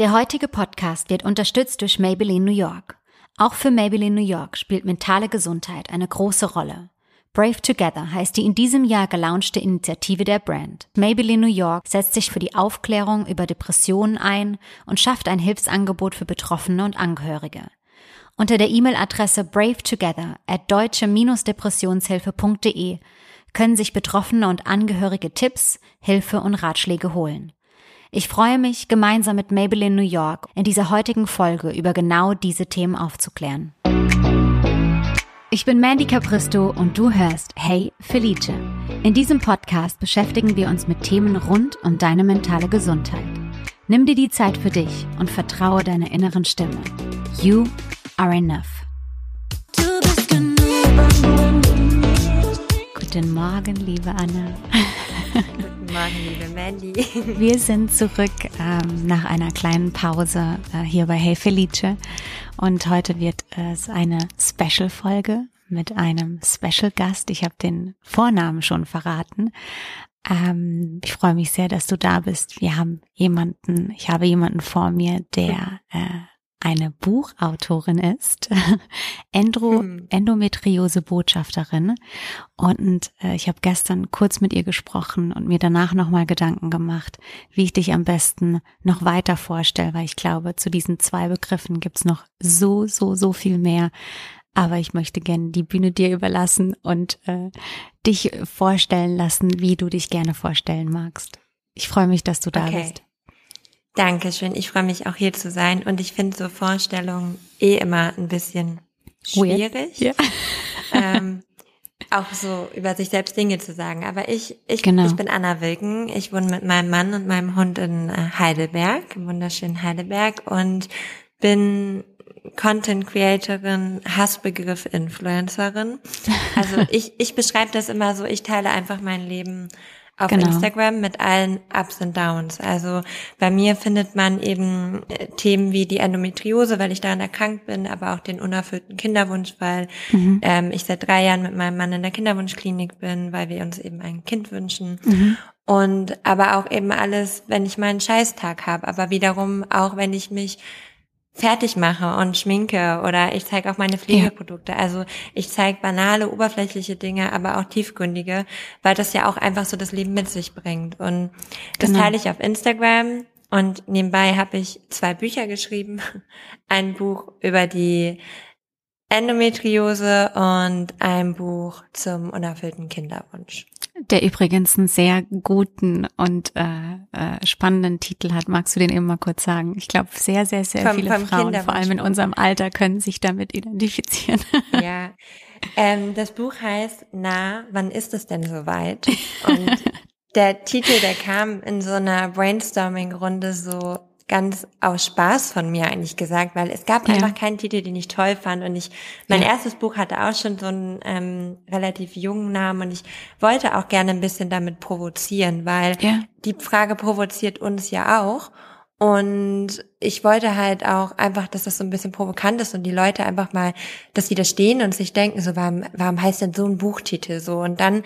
Der heutige Podcast wird unterstützt durch Maybelline New York. Auch für Maybelline New York spielt mentale Gesundheit eine große Rolle. Brave Together heißt die in diesem Jahr gelaunchte Initiative der Brand. Maybelline New York setzt sich für die Aufklärung über Depressionen ein und schafft ein Hilfsangebot für Betroffene und Angehörige. Unter der E-Mail-Adresse bravetogether at deutsche-depressionshilfe.de können sich Betroffene und Angehörige Tipps, Hilfe und Ratschläge holen. Ich freue mich, gemeinsam mit Maybelline New York in dieser heutigen Folge über genau diese Themen aufzuklären. Ich bin Mandy Capristo und du hörst Hey Felice. In diesem Podcast beschäftigen wir uns mit Themen rund um deine mentale Gesundheit. Nimm dir die Zeit für dich und vertraue deiner inneren Stimme. You are enough. Guten Morgen, liebe Anna. Morgen, liebe Mandy. Wir sind zurück ähm, nach einer kleinen Pause äh, hier bei Hey Felice und heute wird es eine Special-Folge mit einem Special-Gast. Ich habe den Vornamen schon verraten. Ähm, ich freue mich sehr, dass du da bist. Wir haben jemanden, ich habe jemanden vor mir, der äh, eine Buchautorin ist, Endro, hm. Endometriose-Botschafterin. Und äh, ich habe gestern kurz mit ihr gesprochen und mir danach nochmal Gedanken gemacht, wie ich dich am besten noch weiter vorstelle, weil ich glaube, zu diesen zwei Begriffen gibt's noch so, so, so viel mehr. Aber ich möchte gerne die Bühne dir überlassen und äh, dich vorstellen lassen, wie du dich gerne vorstellen magst. Ich freue mich, dass du da okay. bist. Dankeschön. Ich freue mich auch hier zu sein und ich finde so Vorstellungen eh immer ein bisschen schwierig. Ja. ähm, auch so über sich selbst Dinge zu sagen. Aber ich, ich, genau. ich bin Anna Wilken. Ich wohne mit meinem Mann und meinem Hund in äh, Heidelberg, im wunderschönen Heidelberg und bin Content Creatorin, Hassbegriff Influencerin. Also ich, ich beschreibe das immer so, ich teile einfach mein Leben auf genau. Instagram mit allen Ups und Downs. Also bei mir findet man eben äh, Themen wie die Endometriose, weil ich daran erkrankt bin, aber auch den unerfüllten Kinderwunsch, weil mhm. ähm, ich seit drei Jahren mit meinem Mann in der Kinderwunschklinik bin, weil wir uns eben ein Kind wünschen. Mhm. Und aber auch eben alles, wenn ich meinen Scheißtag habe, aber wiederum auch, wenn ich mich fertig mache und schminke oder ich zeige auch meine Pflegeprodukte. Ja. Also ich zeige banale, oberflächliche Dinge, aber auch tiefgründige, weil das ja auch einfach so das Leben mit sich bringt. Und das genau. teile ich auf Instagram und nebenbei habe ich zwei Bücher geschrieben. Ein Buch über die Endometriose und ein Buch zum unerfüllten Kinderwunsch der übrigens einen sehr guten und äh, äh, spannenden Titel hat. Magst du den eben mal kurz sagen? Ich glaube, sehr, sehr, sehr vom, viele vom Frauen, vor allem in unserem Alter, können sich damit identifizieren. Ja, ähm, das Buch heißt Na, wann ist es denn soweit? Und der Titel, der kam in so einer Brainstorming-Runde so ganz aus Spaß von mir eigentlich gesagt, weil es gab ja. einfach keinen Titel, den ich toll fand und ich, mein ja. erstes Buch hatte auch schon so einen ähm, relativ jungen Namen und ich wollte auch gerne ein bisschen damit provozieren, weil ja. die Frage provoziert uns ja auch und ich wollte halt auch einfach, dass das so ein bisschen provokant ist und die Leute einfach mal, dass sie da stehen und sich denken, so, warum, warum heißt denn so ein Buchtitel so? Und dann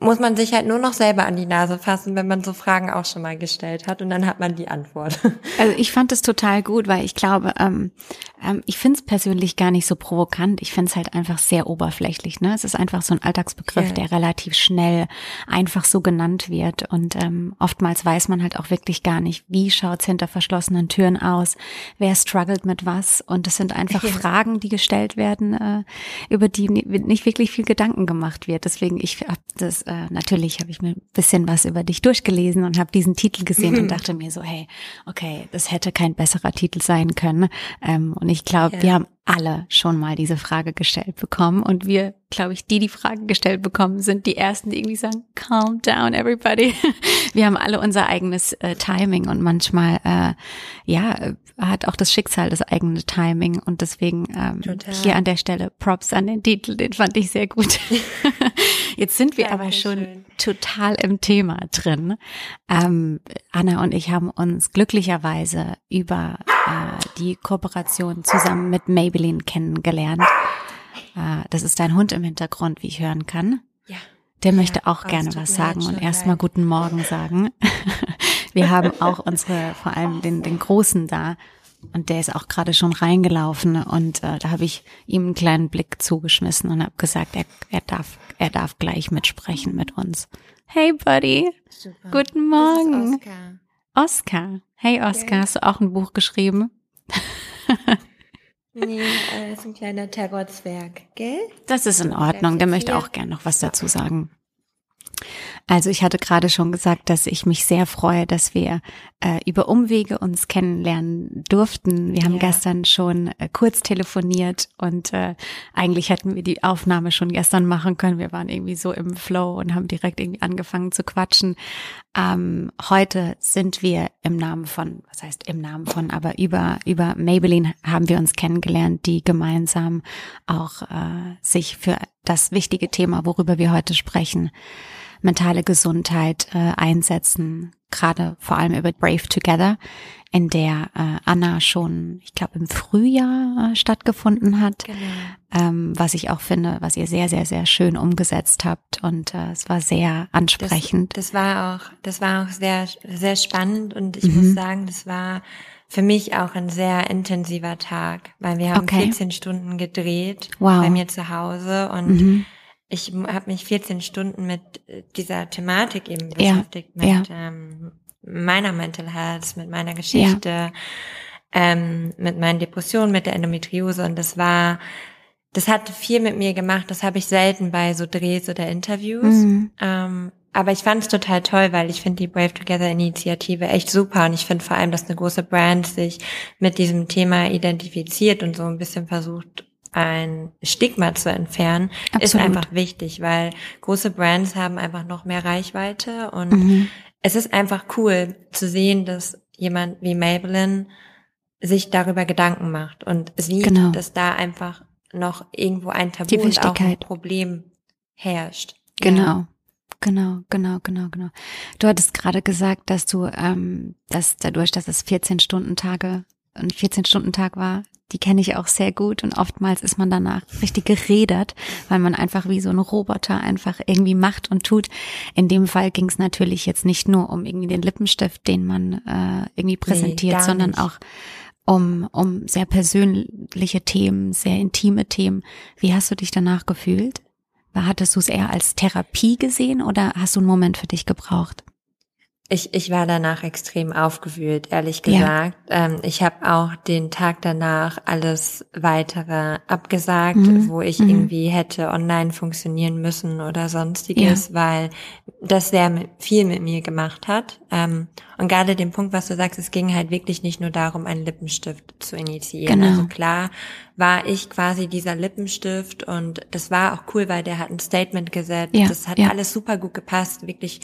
muss man sich halt nur noch selber an die Nase fassen, wenn man so Fragen auch schon mal gestellt hat und dann hat man die Antwort. Also ich fand es total gut, weil ich glaube, ähm, ähm, ich finde es persönlich gar nicht so provokant. Ich finde es halt einfach sehr oberflächlich. Ne? Es ist einfach so ein Alltagsbegriff, yeah. der relativ schnell einfach so genannt wird und ähm, oftmals weiß man halt auch wirklich gar nicht, wie schaut's hinter verschlossenen Türen aus, wer struggelt mit was und es sind einfach yeah. Fragen, die gestellt werden, äh, über die nicht wirklich viel Gedanken gemacht wird. Deswegen ich habe das äh, natürlich habe ich mir ein bisschen was über dich durchgelesen und habe diesen Titel gesehen mhm. und dachte mir so, hey, okay, das hätte kein besserer Titel sein können. Ähm, und ich glaube, ja. wir haben alle schon mal diese Frage gestellt bekommen. Und wir, glaube ich, die die Frage gestellt bekommen, sind die ersten, die irgendwie sagen, calm down, everybody. Wir haben alle unser eigenes äh, Timing und manchmal, äh, ja, hat auch das Schicksal das eigene Timing. Und deswegen ähm, hier an der Stelle Props an den Titel, den fand ich sehr gut. Jetzt sind wir aber schon schön. total im Thema drin. Ähm, Anna und ich haben uns glücklicherweise über äh, die Kooperation zusammen mit Maybelline kennengelernt. Äh, das ist dein Hund im Hintergrund, wie ich hören kann. Ja. Der möchte auch ja, gerne was sagen und erstmal guten Morgen sagen. wir haben auch unsere, vor allem den, den Großen da. Und der ist auch gerade schon reingelaufen und äh, da habe ich ihm einen kleinen Blick zugeschmissen und habe gesagt, er, er darf, er darf gleich mitsprechen mit uns. Hey Buddy, Super. guten Morgen. Oscar. Oscar. Hey Oscar, okay. hast du auch ein Buch geschrieben? nee, äh, ist ein kleiner Terrorzwerg, gell? Das ist in Ordnung, der möchte auch gern noch was dazu sagen. Also ich hatte gerade schon gesagt, dass ich mich sehr freue, dass wir äh, über Umwege uns kennenlernen durften. Wir haben ja. gestern schon äh, kurz telefoniert und äh, eigentlich hätten wir die Aufnahme schon gestern machen können. Wir waren irgendwie so im Flow und haben direkt irgendwie angefangen zu quatschen. Ähm, heute sind wir im Namen von, was heißt im Namen von, aber über über Maybelline haben wir uns kennengelernt, die gemeinsam auch äh, sich für das wichtige Thema, worüber wir heute sprechen, mentale Gesundheit äh, einsetzen, gerade vor allem über Brave Together, in der äh, Anna schon, ich glaube, im Frühjahr äh, stattgefunden hat, genau. ähm, was ich auch finde, was ihr sehr, sehr, sehr schön umgesetzt habt und äh, es war sehr ansprechend. Das, das war auch, das war auch sehr, sehr spannend und ich mhm. muss sagen, das war für mich auch ein sehr intensiver Tag, weil wir haben okay. 14 Stunden gedreht wow. bei mir zu Hause und mhm ich habe mich 14 Stunden mit äh, dieser Thematik eben beschäftigt, ja, mit ja. Ähm, meiner Mental Health, mit meiner Geschichte, ja. ähm, mit meinen Depressionen, mit der Endometriose und das war, das hat viel mit mir gemacht. Das habe ich selten bei so Drehs oder Interviews. Mhm. Ähm, aber ich fand es total toll, weil ich finde die Brave Together Initiative echt super und ich finde vor allem, dass eine große Brand sich mit diesem Thema identifiziert und so ein bisschen versucht ein Stigma zu entfernen, Absolut. ist einfach wichtig, weil große Brands haben einfach noch mehr Reichweite und mhm. es ist einfach cool zu sehen, dass jemand wie Maybelline sich darüber Gedanken macht und sieht, genau. dass da einfach noch irgendwo ein Tabu und auch ein Problem herrscht. Genau. Ja. Genau, genau, genau, genau. Du hattest gerade gesagt, dass du, ähm, dass dadurch, dass es 14 Stunden Tage, ein 14 Stunden Tag war, die kenne ich auch sehr gut und oftmals ist man danach richtig geredert, weil man einfach wie so ein Roboter einfach irgendwie macht und tut. In dem Fall ging es natürlich jetzt nicht nur um irgendwie den Lippenstift, den man äh, irgendwie präsentiert, nee, sondern nicht. auch um, um sehr persönliche Themen, sehr intime Themen. Wie hast du dich danach gefühlt? Hattest du es eher als Therapie gesehen oder hast du einen Moment für dich gebraucht? Ich, ich war danach extrem aufgewühlt, ehrlich gesagt. Ja. Ähm, ich habe auch den Tag danach alles weitere abgesagt, mhm. wo ich mhm. irgendwie hätte online funktionieren müssen oder sonstiges, ja. weil das sehr mit, viel mit mir gemacht hat. Ähm, und gerade den Punkt, was du sagst, es ging halt wirklich nicht nur darum, einen Lippenstift zu initiieren. Genau. Also klar war ich quasi dieser Lippenstift und das war auch cool, weil der hat ein Statement gesetzt. Ja. Das hat alles super gut gepasst, wirklich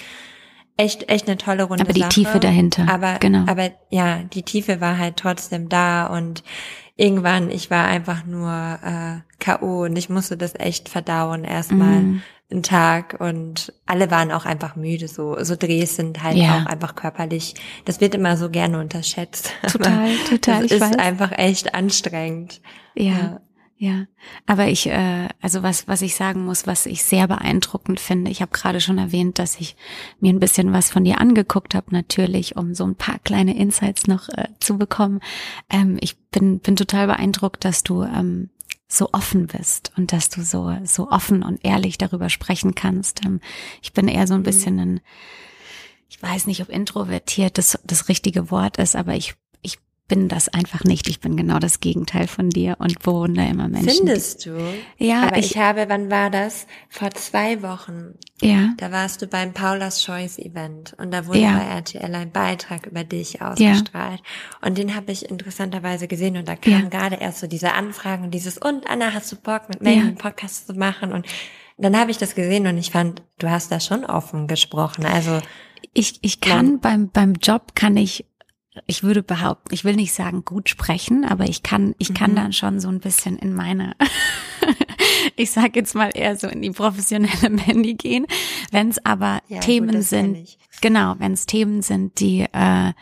echt, echt eine tolle Runde. Aber die Sache. Tiefe dahinter. Aber, genau. aber ja, die Tiefe war halt trotzdem da und irgendwann, ich war einfach nur äh, K.O. und ich musste das echt verdauen, erstmal mm. einen Tag und alle waren auch einfach müde, so, so Drehs sind halt ja. auch einfach körperlich, das wird immer so gerne unterschätzt. Total, total. Das ist weiß. einfach echt anstrengend. ja. ja. Ja, aber ich, äh, also was, was ich sagen muss, was ich sehr beeindruckend finde, ich habe gerade schon erwähnt, dass ich mir ein bisschen was von dir angeguckt habe, natürlich, um so ein paar kleine Insights noch äh, zu bekommen. Ähm, ich bin, bin total beeindruckt, dass du ähm, so offen bist und dass du so, so offen und ehrlich darüber sprechen kannst. Ähm, ich bin eher so ein mhm. bisschen ein, ich weiß nicht, ob introvertiert das, das richtige Wort ist, aber ich bin das einfach nicht. Ich bin genau das Gegenteil von dir und bewundere immer Menschen. Findest du? Ja. Aber ich, ich, habe, wann war das? Vor zwei Wochen. Ja. Da warst du beim Paula's Choice Event und da wurde ja. bei RTL ein Beitrag über dich ausgestrahlt. Ja. Und den habe ich interessanterweise gesehen und da kamen ja. gerade erst so diese Anfragen und dieses, und Anna, hast du Bock mit mir einen Podcast zu machen? Und dann habe ich das gesehen und ich fand, du hast da schon offen gesprochen. Also ich, ich kann beim, beim Job kann ich ich würde behaupten, ich will nicht sagen gut sprechen, aber ich kann, ich kann mhm. dann schon so ein bisschen in meine, ich sag jetzt mal eher so in die professionelle Mandy gehen. Wenn es aber ja, Themen gut, sind, genau, wenn es Themen sind, die äh,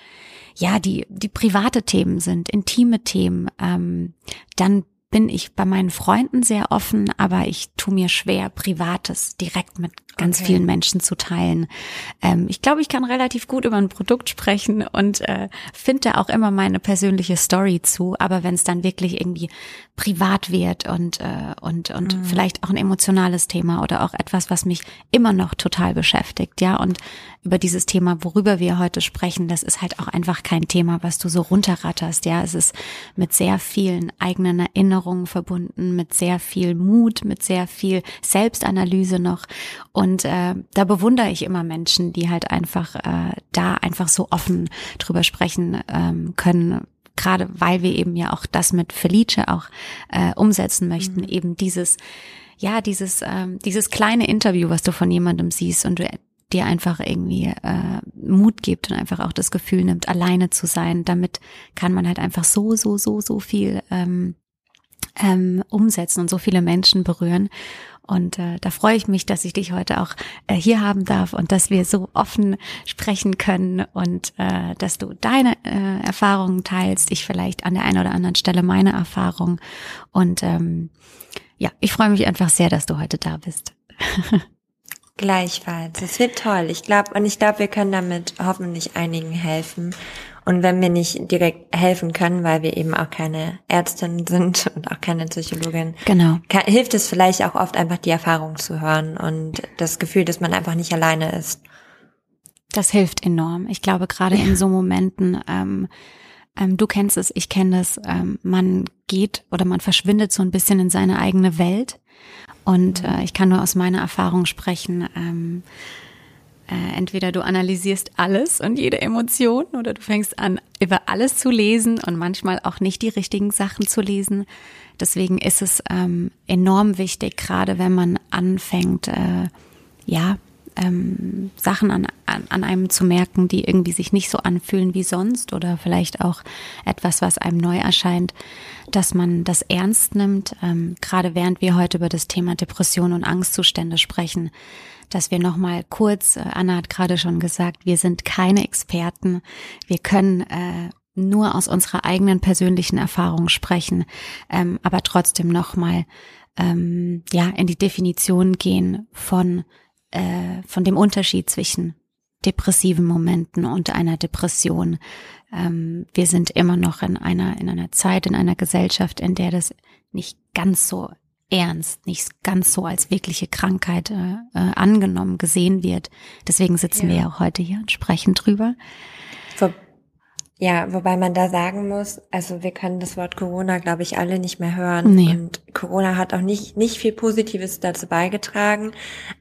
ja, die die private Themen sind, intime Themen, ähm, dann bin ich bei meinen Freunden sehr offen, aber ich tue mir schwer, Privates direkt mit ganz okay. vielen Menschen zu teilen. Ähm, ich glaube, ich kann relativ gut über ein Produkt sprechen und äh, finde auch immer meine persönliche Story zu. Aber wenn es dann wirklich irgendwie privat wird und äh, und und mhm. vielleicht auch ein emotionales Thema oder auch etwas, was mich immer noch total beschäftigt, ja und über dieses Thema, worüber wir heute sprechen, das ist halt auch einfach kein Thema, was du so runterratterst, ja. Es ist mit sehr vielen eigenen Erinnerungen verbunden, mit sehr viel Mut, mit sehr viel Selbstanalyse noch und äh, da bewundere ich immer Menschen, die halt einfach äh, da einfach so offen drüber sprechen ähm, können, gerade weil wir eben ja auch das mit Felice auch äh, umsetzen möchten, mhm. eben dieses, ja, dieses, ähm, dieses kleine Interview, was du von jemandem siehst und du dir einfach irgendwie äh, Mut gibt und einfach auch das Gefühl nimmt, alleine zu sein. Damit kann man halt einfach so, so, so, so viel ähm, ähm, umsetzen und so viele Menschen berühren. Und äh, da freue ich mich, dass ich dich heute auch äh, hier haben darf und dass wir so offen sprechen können und äh, dass du deine äh, Erfahrungen teilst, ich vielleicht an der einen oder anderen Stelle meine Erfahrung. Und ähm, ja, ich freue mich einfach sehr, dass du heute da bist. Gleichfalls. Es wird toll. Ich glaube, und ich glaube, wir können damit hoffentlich einigen helfen. Und wenn wir nicht direkt helfen können, weil wir eben auch keine Ärztin sind und auch keine Psychologin, genau. kann, hilft es vielleicht auch oft einfach die Erfahrung zu hören und das Gefühl, dass man einfach nicht alleine ist. Das hilft enorm. Ich glaube, gerade in so Momenten, ähm, ähm, du kennst es, ich kenne das, ähm, man geht oder man verschwindet so ein bisschen in seine eigene Welt. Und äh, ich kann nur aus meiner Erfahrung sprechen. Ähm, äh, entweder du analysierst alles und jede Emotion oder du fängst an, über alles zu lesen und manchmal auch nicht die richtigen Sachen zu lesen. Deswegen ist es ähm, enorm wichtig, gerade wenn man anfängt, äh, ja, ähm, Sachen an, an, an einem zu merken, die irgendwie sich nicht so anfühlen wie sonst oder vielleicht auch etwas, was einem neu erscheint, dass man das ernst nimmt, ähm, gerade während wir heute über das Thema Depression und Angstzustände sprechen, dass wir nochmal kurz, äh, Anna hat gerade schon gesagt, wir sind keine Experten, wir können äh, nur aus unserer eigenen persönlichen Erfahrung sprechen, ähm, aber trotzdem nochmal ähm, ja in die Definition gehen von äh, von dem Unterschied zwischen depressiven Momenten und einer Depression. Ähm, wir sind immer noch in einer in einer Zeit in einer Gesellschaft, in der das nicht ganz so ernst, nicht ganz so als wirkliche Krankheit äh, äh, angenommen, gesehen wird. Deswegen sitzen ja. wir ja auch heute hier und sprechen drüber. Ja, wobei man da sagen muss, also wir können das Wort Corona, glaube ich, alle nicht mehr hören. Nee. Und Corona hat auch nicht, nicht viel Positives dazu beigetragen.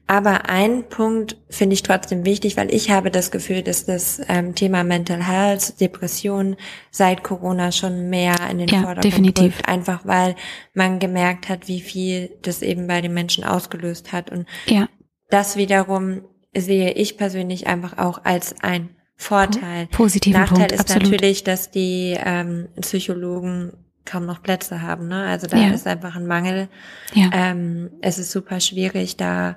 Aber ein Punkt finde ich trotzdem wichtig, weil ich habe das Gefühl, dass das ähm, Thema Mental Health, Depression seit Corona schon mehr in den ja, Vordergrund definitiv. rückt. Einfach weil man gemerkt hat, wie viel das eben bei den Menschen ausgelöst hat. Und ja. das wiederum sehe ich persönlich einfach auch als ein Vorteil. Positiven Nachteil Punkt, ist absolut. natürlich, dass die ähm, Psychologen kaum noch Plätze haben. Ne? Also da Ja. ist einfach ein Mangel. Ja. Ähm, es ist super schwierig, da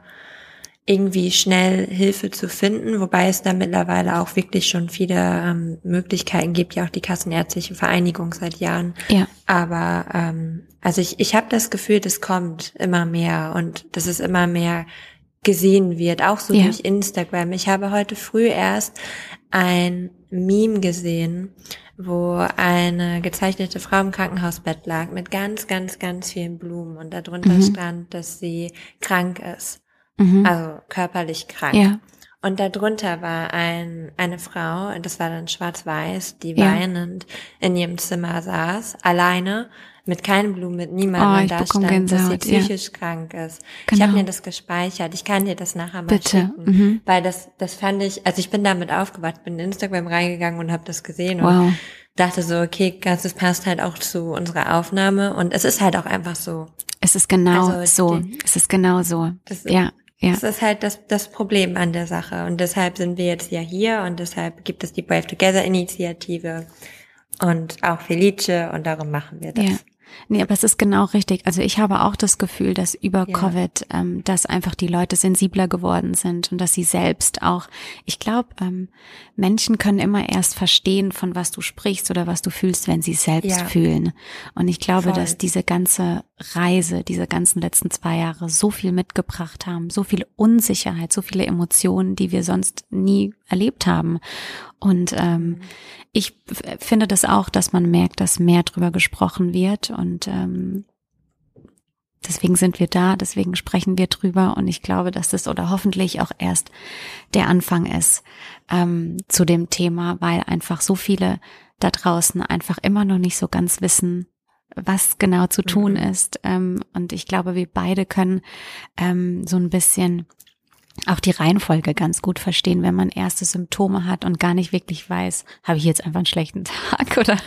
irgendwie schnell Hilfe zu finden, wobei es da mittlerweile auch wirklich schon viele ähm, Möglichkeiten gibt, ja auch die Kassenärztliche Vereinigung seit Jahren. Ja. Aber ähm, also ich, ich habe das Gefühl, das kommt immer mehr und dass es immer mehr gesehen wird, auch so Ja. durch Instagram. Ich habe heute früh erst ein Meme gesehen, wo eine gezeichnete Frau im Krankenhausbett lag mit ganz, ganz, ganz vielen Blumen und darunter Mhm. stand, dass sie krank ist, Mhm. also körperlich krank. Ja. Und darunter war ein, eine Frau, das war dann schwarz-weiß, die Ja. weinend in ihrem Zimmer saß, alleine, mit keinen Blumen, mit niemandem Oh, und ich da stand, dass sie Gänsehaut, ja. psychisch krank ist. Ich Genau. habe mir das gespeichert. Ich kann dir das nachher mal Bitte. schicken. Mhm. Weil das, das fand ich, also ich bin damit aufgewacht, bin in Instagram reingegangen und habe das gesehen und Wow. dachte so, okay, das passt halt auch zu unserer Aufnahme und es ist halt auch einfach so. Es ist genau Also, so. die- Es ist genau so. Das- ja. Ja. Das ist halt das, das Problem an der Sache. Und deshalb sind wir jetzt ja hier und deshalb gibt es die Brave Together Initiative und auch Felice und darum machen wir das. Ja. Nee, aber es ist genau richtig. Also ich habe auch das Gefühl, dass über ja. Covid, ähm, dass einfach die Leute sensibler geworden sind und dass sie selbst auch, ich glaube, ähm, Menschen können immer erst verstehen, von was du sprichst oder was du fühlst, wenn sie selbst ja. fühlen. Und ich glaube, Voll. dass diese ganze Reise, diese ganzen letzten zwei Jahre so viel mitgebracht haben, so viel Unsicherheit, so viele Emotionen, die wir sonst nie erlebt haben. Und ähm, mhm. ich finde das auch, dass man merkt, dass mehr drüber gesprochen wird und ähm, deswegen sind wir da, deswegen sprechen wir drüber und ich glaube, dass das oder hoffentlich auch erst der Anfang ist ähm, zu dem Thema, weil einfach so viele da draußen einfach immer noch nicht so ganz wissen, was genau zu tun mhm. ist. Ähm, und ich glaube, wir beide können ähm, so ein bisschen auch die Reihenfolge ganz gut verstehen, wenn man erste Symptome hat und gar nicht wirklich weiß, habe ich jetzt einfach einen schlechten Tag oder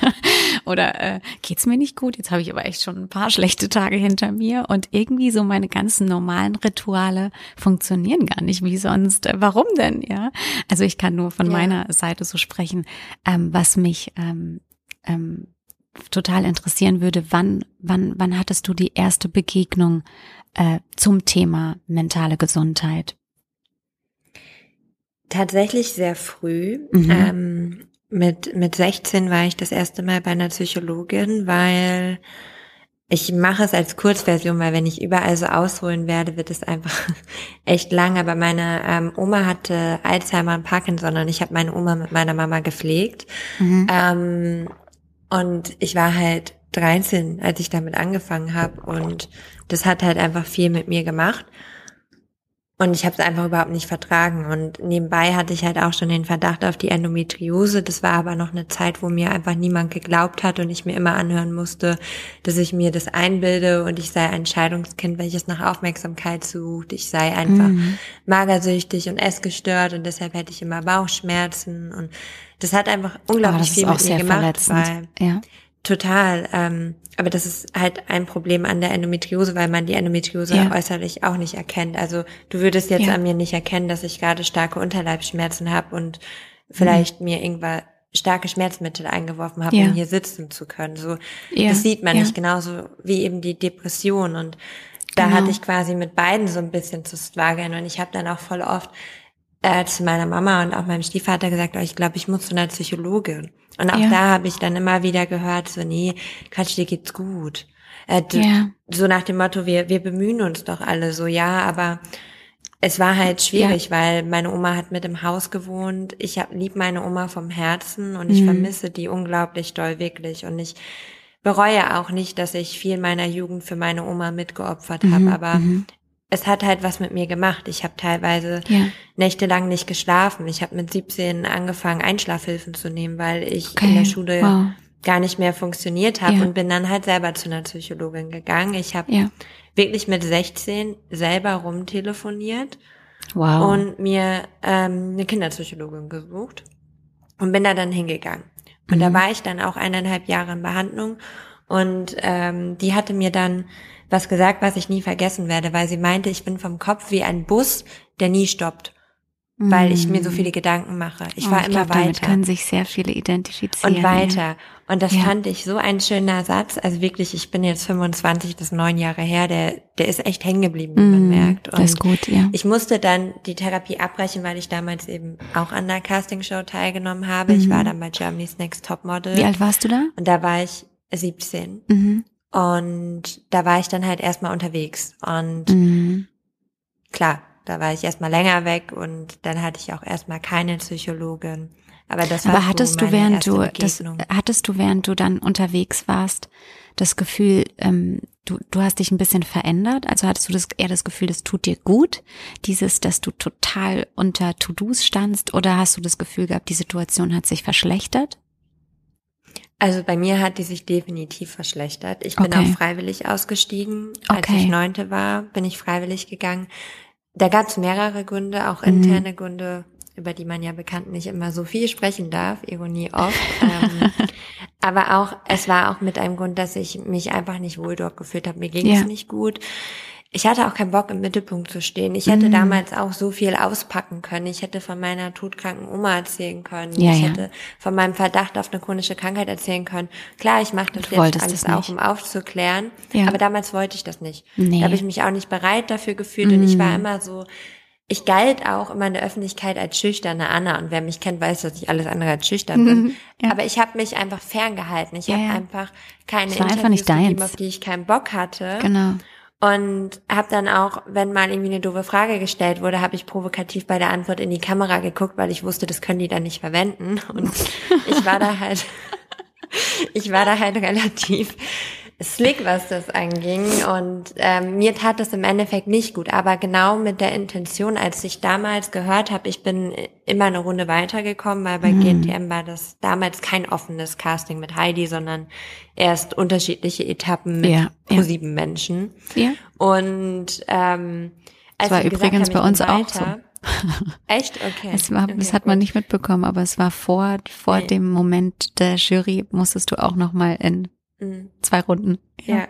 oder äh, geht's mir nicht gut? Jetzt habe ich aber echt schon ein paar schlechte Tage hinter mir und irgendwie so meine ganzen normalen Rituale funktionieren gar nicht wie sonst. Warum denn? Ja, also ich kann nur von ja. meiner Seite so sprechen, ähm, was mich ähm, ähm, total interessieren würde. Wann wann wann hattest du die erste Begegnung äh, zum Thema mentale Gesundheit? Tatsächlich sehr früh. Mhm. Ähm, mit, mit 16 war ich das erste Mal bei einer Psychologin, weil ich mache es als Kurzversion, weil wenn ich überall so ausholen werde, wird es einfach echt lang. Aber meine ähm, Oma hatte Alzheimer und Parkinson und ich habe meine Oma mit meiner Mama gepflegt. Mhm. Ähm, und ich war halt 13, als ich damit angefangen habe und das hat halt einfach viel mit mir gemacht. Und ich habe es einfach überhaupt nicht vertragen. Und nebenbei hatte ich halt auch schon den Verdacht auf die Endometriose. Das war aber noch eine Zeit, wo mir einfach niemand geglaubt hat und ich mir immer anhören musste, dass ich mir das einbilde und ich sei ein Scheidungskind, welches nach Aufmerksamkeit sucht. Ich sei einfach mhm. magersüchtig und essgestört und deshalb hätte ich immer Bauchschmerzen. Und das hat einfach unglaublich viel mit mir gemacht, weil ja. Total. Ähm, aber das ist halt ein Problem an der Endometriose, weil man die Endometriose ja. äußerlich auch nicht erkennt. Also du würdest jetzt ja. an mir nicht erkennen, dass ich gerade starke Unterleibsschmerzen habe und vielleicht mhm. mir irgendwann starke Schmerzmittel eingeworfen habe, ja. um hier sitzen zu können. So, das sieht man nicht genauso wie eben die Depression. Und da genau. hatte ich quasi mit beiden so ein bisschen zu strugglen. Und ich habe dann auch voll oft äh, zu meiner Mama und auch meinem Stiefvater gesagt, oh, ich glaube, ich muss zu einer Psychologin. Und auch ja. da habe ich dann immer wieder gehört, so, nee, Quatsch, dir geht's gut. Äh, ja. So nach dem Motto, wir, wir bemühen uns doch alle so, ja, aber es war halt schwierig, ja. weil meine Oma hat mit im Haus gewohnt. Ich hab, lieb meine Oma vom Herzen und ich mhm. vermisse die unglaublich doll, wirklich. Und ich bereue auch nicht, dass ich viel meiner Jugend für meine Oma mitgeopfert mhm. habe, aber mhm es hat halt was mit mir gemacht. Ich habe teilweise ja. nächtelang nicht geschlafen. Ich habe mit 17 angefangen, Einschlafhilfen zu nehmen, weil ich okay. in der Schule wow. gar nicht mehr funktioniert habe ja. und bin dann halt selber zu einer Psychologin gegangen. Ich habe ja. wirklich mit 16 selber rumtelefoniert wow. und mir ähm, eine Kinderpsychologin gesucht und bin da dann hingegangen. Und mhm. da war ich dann auch eineinhalb Jahre in Behandlung und ähm, die hatte mir dann was gesagt, was ich nie vergessen werde, weil sie meinte, ich bin vom Kopf wie ein Bus, der nie stoppt, weil ich mir so mm. viele Gedanken mache. Ich oh, war ich immer glaub, weiter. Damit können sich sehr viele identifizieren. Und weiter. Und das ja. fand ich so ein schöner Satz. Also wirklich, ich bin jetzt 25, das neun Jahre her, der, der ist echt hängen geblieben, wie man mm, merkt. Und das ist gut, ja. Ich musste dann die Therapie abbrechen, weil ich damals eben auch an der Castingshow teilgenommen habe. Mhm. Ich war dann bei Germany's Next Top Model. Wie alt warst du da? Und da war ich 17. Mhm. Und da war ich dann halt erstmal unterwegs. Und mhm. klar, da war ich erstmal länger weg und dann hatte ich auch erstmal keine Psychologin. Aber das war Aber hattest du während du das hattest du während du dann unterwegs warst das Gefühl, ähm, du du hast dich ein bisschen verändert? Also hattest du das eher das Gefühl, das tut dir gut, dieses, dass du total unter To-Dos standst, oder hast du das Gefühl gehabt, die Situation hat sich verschlechtert? Also bei mir hat die sich definitiv verschlechtert. Ich bin okay. auch freiwillig ausgestiegen. Als okay. ich neunte war, bin ich freiwillig gegangen. Da gab es mehrere Gründe, auch mhm. interne mhm. Gründe, über die man ja bekannt nicht immer so viel sprechen darf, Ironie oft. ähm, aber auch, es war auch mit einem Grund, dass ich mich einfach nicht wohl dort gefühlt habe. Mir ging es ja. nicht gut. Ich hatte auch keinen Bock im Mittelpunkt zu stehen. Ich hätte mhm. damals auch so viel auspacken können. Ich hätte von meiner todkranken Oma erzählen können. Ja, ich ja. hätte von meinem Verdacht auf eine chronische Krankheit erzählen können. Klar, ich mache das jetzt alles auch, um aufzuklären. Ja. Aber damals wollte ich das nicht. Nee. Da habe ich mich auch nicht bereit dafür gefühlt mhm. und ich war mhm. immer so, ich galt auch immer in der Öffentlichkeit als schüchterne Anna und wer mich kennt, weiß, dass ich alles andere als schüchtern bin. Mhm, ja. Aber ich habe mich einfach ferngehalten. Ich ja, habe ja. einfach keine Interviews einfach gegeben, auf die ich keinen Bock hatte. Genau. Und habe dann auch, wenn mal irgendwie eine doofe Frage gestellt wurde, habe ich provokativ bei der Antwort in die Kamera geguckt, weil ich wusste, das können die dann nicht verwenden. Und ich war da halt, ich war da halt relativ slick, was das anging. Und ähm, mir tat das im Endeffekt nicht gut. Aber genau mit der Intention, als ich damals gehört habe, ich bin immer eine Runde weitergekommen, weil bei mhm. GNTM war das damals kein offenes Casting mit Heidi, sondern erst unterschiedliche Etappen mit ja, pro sieben Menschen. Ja. Und ähm, als das war übrigens bei uns auch so. Echt? Okay. Es war, okay, das hat gut. man nicht mitbekommen, aber es war vor, vor nee. dem Moment der Jury musstest du auch noch mal in Mhm. Zwei Runden. Ja. ja.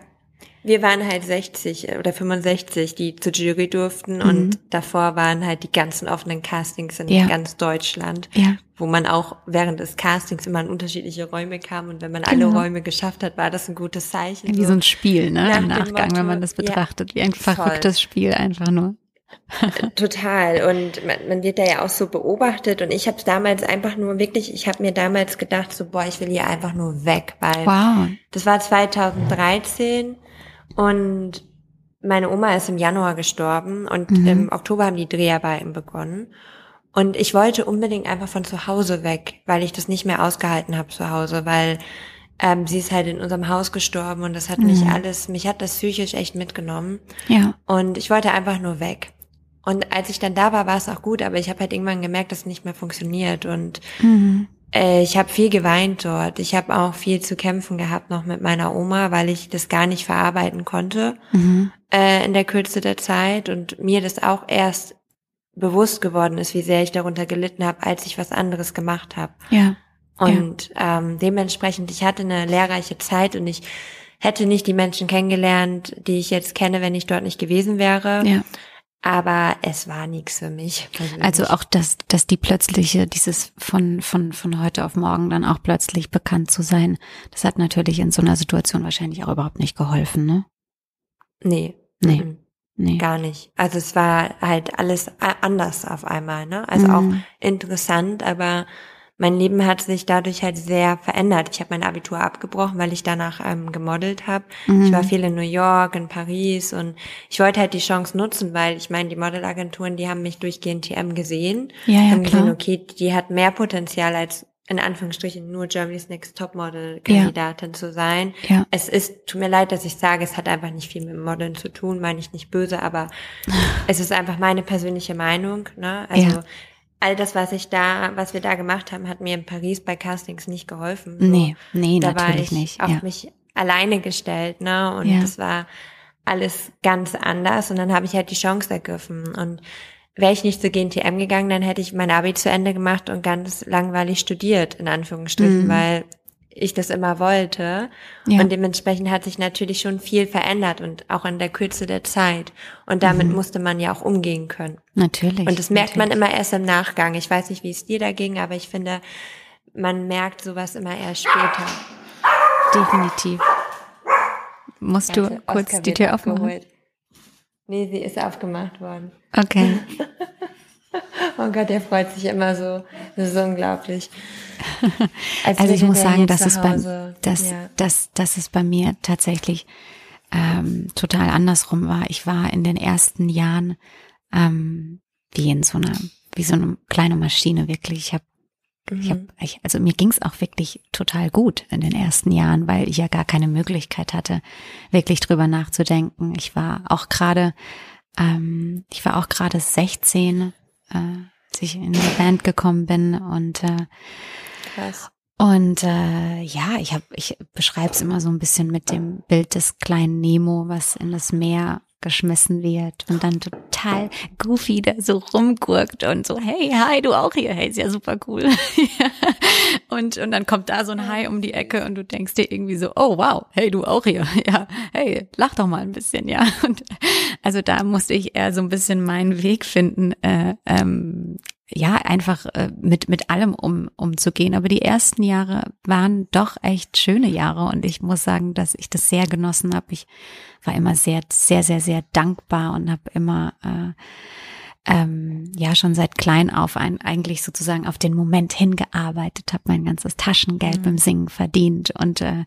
Wir waren halt 60 oder 65, die zur Jury durften mhm. und davor waren halt die ganzen offenen Castings in ja. ganz Deutschland, ja. wo man auch während des Castings immer in unterschiedliche Räume kam und wenn man genau. alle Räume geschafft hat, war das ein gutes Zeichen. Wie so, ein Spiel, ne? Im Nachgang, Motto, wenn man das betrachtet, wie ein verrücktes voll. Spiel einfach nur. Total. Und man, man wird da ja auch so beobachtet. Und ich habe damals einfach nur wirklich, ich habe mir damals gedacht, so, boah, ich will hier einfach nur weg, weil wow. das war 2013 und meine Oma ist im Januar gestorben und mhm. im Oktober haben die Dreharbeiten begonnen. Und ich wollte unbedingt einfach von zu Hause weg, weil ich das nicht mehr ausgehalten habe zu Hause, weil ähm, sie ist halt in unserem Haus gestorben und das hat mhm. mich alles, mich hat das psychisch echt mitgenommen. Ja. Und ich wollte einfach nur weg. Und als ich dann da war, war es auch gut, aber ich habe halt irgendwann gemerkt, dass es nicht mehr funktioniert. Und mhm. äh, ich habe viel geweint dort. Ich habe auch viel zu kämpfen gehabt noch mit meiner Oma, weil ich das gar nicht verarbeiten konnte mhm. äh, in der Kürze der Zeit. Und mir das auch erst bewusst geworden ist, wie sehr ich darunter gelitten habe, als ich was anderes gemacht habe. Ja. Und ja. Ähm, dementsprechend, ich hatte eine lehrreiche Zeit und ich hätte nicht die Menschen kennengelernt, die ich jetzt kenne, wenn ich dort nicht gewesen wäre. Ja. Aber es war nichts für mich. Persönlich. Also auch dass, dass die plötzliche, dieses von, von, von heute auf morgen dann auch plötzlich bekannt zu sein, das hat natürlich in so einer Situation wahrscheinlich auch überhaupt nicht geholfen, ne? Nee. Nee. Mhm. Nee. Gar nicht. Also es war halt alles anders auf einmal, ne? Also mhm. auch interessant, aber mein Leben hat sich dadurch halt sehr verändert. Ich habe mein Abitur abgebrochen, weil ich danach ähm, gemodelt habe. Mhm. Ich war viel in New York, in Paris und ich wollte halt die Chance nutzen, weil ich meine, die Modelagenturen, die haben mich durch GNTM gesehen, ja, ja, haben klar. gesehen, okay, die hat mehr Potenzial als in Anführungsstrichen nur Germany's Next Topmodel Kandidatin ja. zu sein. Ja. Es ist, tut mir leid, dass ich sage, es hat einfach nicht viel mit Modeln zu tun, meine ich nicht böse, aber es ist einfach meine persönliche Meinung. Ne? Also ja all das, was ich da, was wir da gemacht haben, hat mir in Paris bei Castings nicht geholfen. So, nee, nee, da natürlich war ich nicht. auf mich alleine gestellt, ne? Und ja. das war alles ganz anders. Und dann habe ich halt die Chance ergriffen. Und wäre ich nicht zur GNTM gegangen, dann hätte ich mein Abi zu Ende gemacht und ganz langweilig studiert, in Anführungsstrichen, mhm. weil ich das immer wollte. Ja. Und dementsprechend hat sich natürlich schon viel verändert und auch in der Kürze der Zeit. Und damit mhm. musste man ja auch umgehen können. Natürlich. Und das merkt natürlich. man immer erst im Nachgang. Ich weiß nicht, wie es dir da ging, aber ich finde, man merkt sowas immer erst später. Definitiv. Musst du kurz die Tür aufmachen? Nee, sie ist aufgemacht worden. Okay. oh Gott, der freut sich immer so. Das ist unglaublich. also ich muss sagen, dass es, bei, dass, ja. dass, dass es bei mir tatsächlich ähm, total andersrum war. Ich war in den ersten Jahren ähm, wie in so einer, wie so eine kleine Maschine wirklich. Ich habe ich hab, mhm. ich, also mir ging's auch wirklich total gut in den ersten Jahren, weil ich ja gar keine Möglichkeit hatte, wirklich drüber nachzudenken. Ich war auch gerade, ähm, ich war auch gerade 16, äh, als ich in die Band gekommen bin und äh, Krass. Und äh, ja, ich habe, ich beschreibe es immer so ein bisschen mit dem Bild des kleinen Nemo, was in das Meer geschmissen wird und dann total goofy da so rumgurkt und so, hey, hi, du auch hier, hey, ist ja super cool. und, und dann kommt da so ein Hai um die Ecke und du denkst dir irgendwie so, oh wow, hey, du auch hier, ja, hey, lach doch mal ein bisschen, ja. Und also da musste ich eher so ein bisschen meinen Weg finden, äh, ähm, ja, einfach äh, mit, mit allem um, umzugehen. Aber die ersten Jahre waren doch echt schöne Jahre und ich muss sagen, dass ich das sehr genossen habe. Ich war immer sehr, sehr, sehr, sehr dankbar und habe immer äh, ähm, ja schon seit klein auf ein, eigentlich sozusagen auf den Moment hingearbeitet, habe mein ganzes Taschengeld mhm. beim Singen verdient und äh,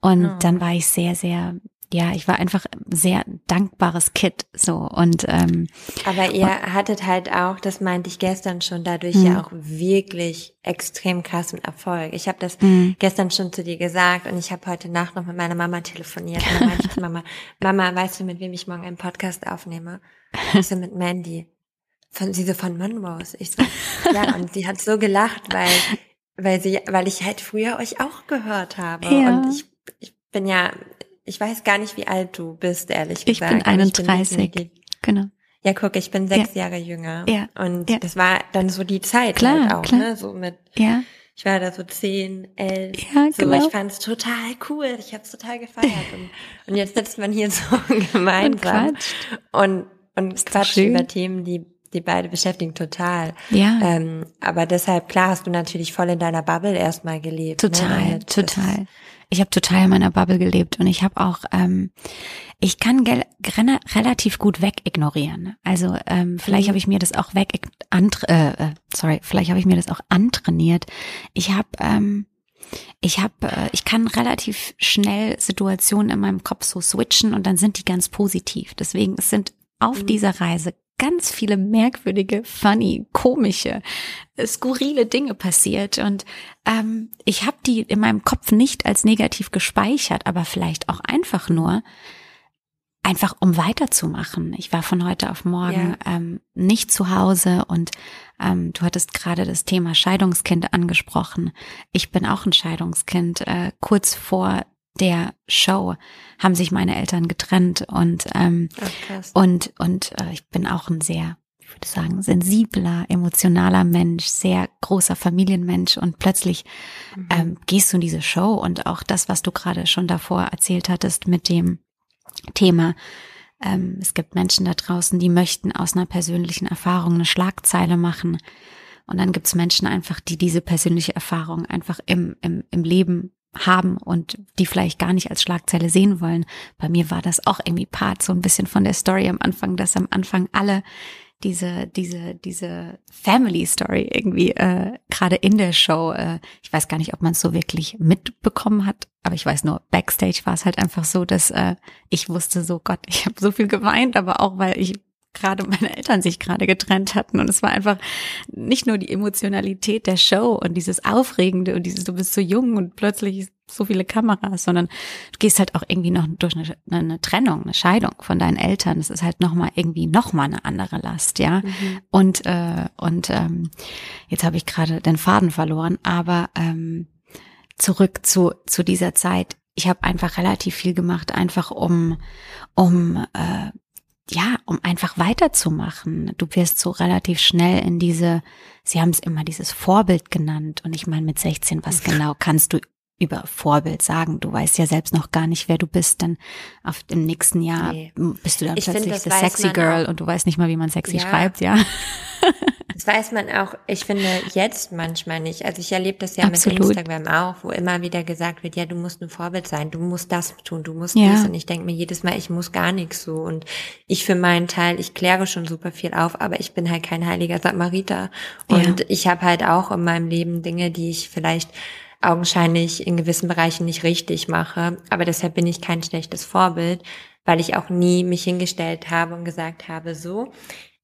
und oh. dann war ich sehr, sehr ja, ich war einfach sehr dankbares Kid so und ähm, aber ihr und, hattet halt auch, das meinte ich gestern schon, dadurch ja mhm. auch wirklich extrem krassen Erfolg. Ich habe das mh. gestern schon zu dir gesagt und ich habe heute Nacht noch mit meiner Mama telefoniert und dann meinte ich Mama, Mama, weißt du, mit wem ich morgen einen Podcast aufnehme? Ich so mit Mandy. Von sie so von Monrose. Ich so, ja, und sie hat so gelacht, weil weil sie weil ich halt früher euch auch gehört habe ja. und ich ich bin ja ich weiß gar nicht, wie alt du bist, ehrlich gesagt. Ich bin 31. Ich bin genau. Ja, guck, ich bin sechs ja. Jahre jünger. Ja. Und ja. das war dann so die Zeit klar, halt auch, klar. ne? So mit. Ja. Ich war da so zehn, elf. Ja, so, genau. ich fand's total cool. Ich hab's total gefeiert. Und, und jetzt sitzt man hier so gemeinsam und quatscht, und, und quatscht über Themen, die die beide beschäftigen total. Ja. Ähm, aber deshalb, klar, hast du natürlich voll in deiner Bubble erstmal gelebt. Total, ne? total ich habe total in meiner Bubble gelebt und ich habe auch, ähm, ich kann relativ gut wegignorieren. Also ähm, vielleicht mhm. habe ich mir das auch weg, äh, äh, sorry, vielleicht habe ich mir das auch antrainiert. Ich habe ähm, ich habe, äh, ich kann relativ schnell Situationen in meinem Kopf so switchen und dann sind die ganz positiv. Deswegen es sind auf mhm. dieser Reise ganz viele merkwürdige, funny, komische, äh, skurrile Dinge passiert. Und ähm, ich habe die in meinem Kopf nicht als negativ gespeichert, aber vielleicht auch einfach nur, einfach um weiterzumachen. Ich war von heute auf morgen ja. ähm, nicht zu Hause und ähm, du hattest gerade das Thema Scheidungskind angesprochen. Ich bin auch ein Scheidungskind. Äh, kurz vor der Show haben sich meine Eltern getrennt und ähm, Ach, und und äh, ich bin auch ein sehr ich würde sagen sensibler emotionaler Mensch sehr großer Familienmensch und plötzlich mhm. ähm, gehst du in diese Show und auch das was du gerade schon davor erzählt hattest mit dem Thema ähm, es gibt Menschen da draußen die möchten aus einer persönlichen Erfahrung eine Schlagzeile machen und dann gibt es Menschen einfach die diese persönliche Erfahrung einfach im im, im Leben haben und die vielleicht gar nicht als Schlagzeile sehen wollen. Bei mir war das auch irgendwie Part so ein bisschen von der Story am Anfang, dass am Anfang alle diese diese diese Family Story irgendwie äh, gerade in der Show. Äh, ich weiß gar nicht, ob man es so wirklich mitbekommen hat, aber ich weiß nur Backstage war es halt einfach so, dass äh, ich wusste so Gott, ich habe so viel geweint, aber auch weil ich gerade meine Eltern sich gerade getrennt hatten und es war einfach nicht nur die Emotionalität der Show und dieses Aufregende und dieses du bist so jung und plötzlich so viele Kameras, sondern du gehst halt auch irgendwie noch durch eine, eine Trennung, eine Scheidung von deinen Eltern. Das ist halt nochmal irgendwie nochmal eine andere Last, ja. Mhm. Und äh, und ähm, jetzt habe ich gerade den Faden verloren, aber ähm, zurück zu zu dieser Zeit. Ich habe einfach relativ viel gemacht, einfach um um äh, ja, um einfach weiterzumachen. Du wirst so relativ schnell in diese, sie haben es immer dieses Vorbild genannt. Und ich meine, mit 16, was genau kannst du über Vorbild sagen? Du weißt ja selbst noch gar nicht, wer du bist. Dann auf dem nächsten Jahr nee. bist du dann ich plötzlich find, das Sexy Girl auch. und du weißt nicht mal, wie man sexy ja. schreibt, ja. Das weiß man auch, ich finde jetzt manchmal nicht. Also ich erlebe das ja Absolut. mit Instagram auch, wo immer wieder gesagt wird, ja, du musst ein Vorbild sein, du musst das tun, du musst ja. dies. Und ich denke mir jedes Mal, ich muss gar nichts so. Und ich für meinen Teil, ich kläre schon super viel auf, aber ich bin halt kein heiliger Samariter. Und ja. ich habe halt auch in meinem Leben Dinge, die ich vielleicht augenscheinlich in gewissen Bereichen nicht richtig mache. Aber deshalb bin ich kein schlechtes Vorbild, weil ich auch nie mich hingestellt habe und gesagt habe, so,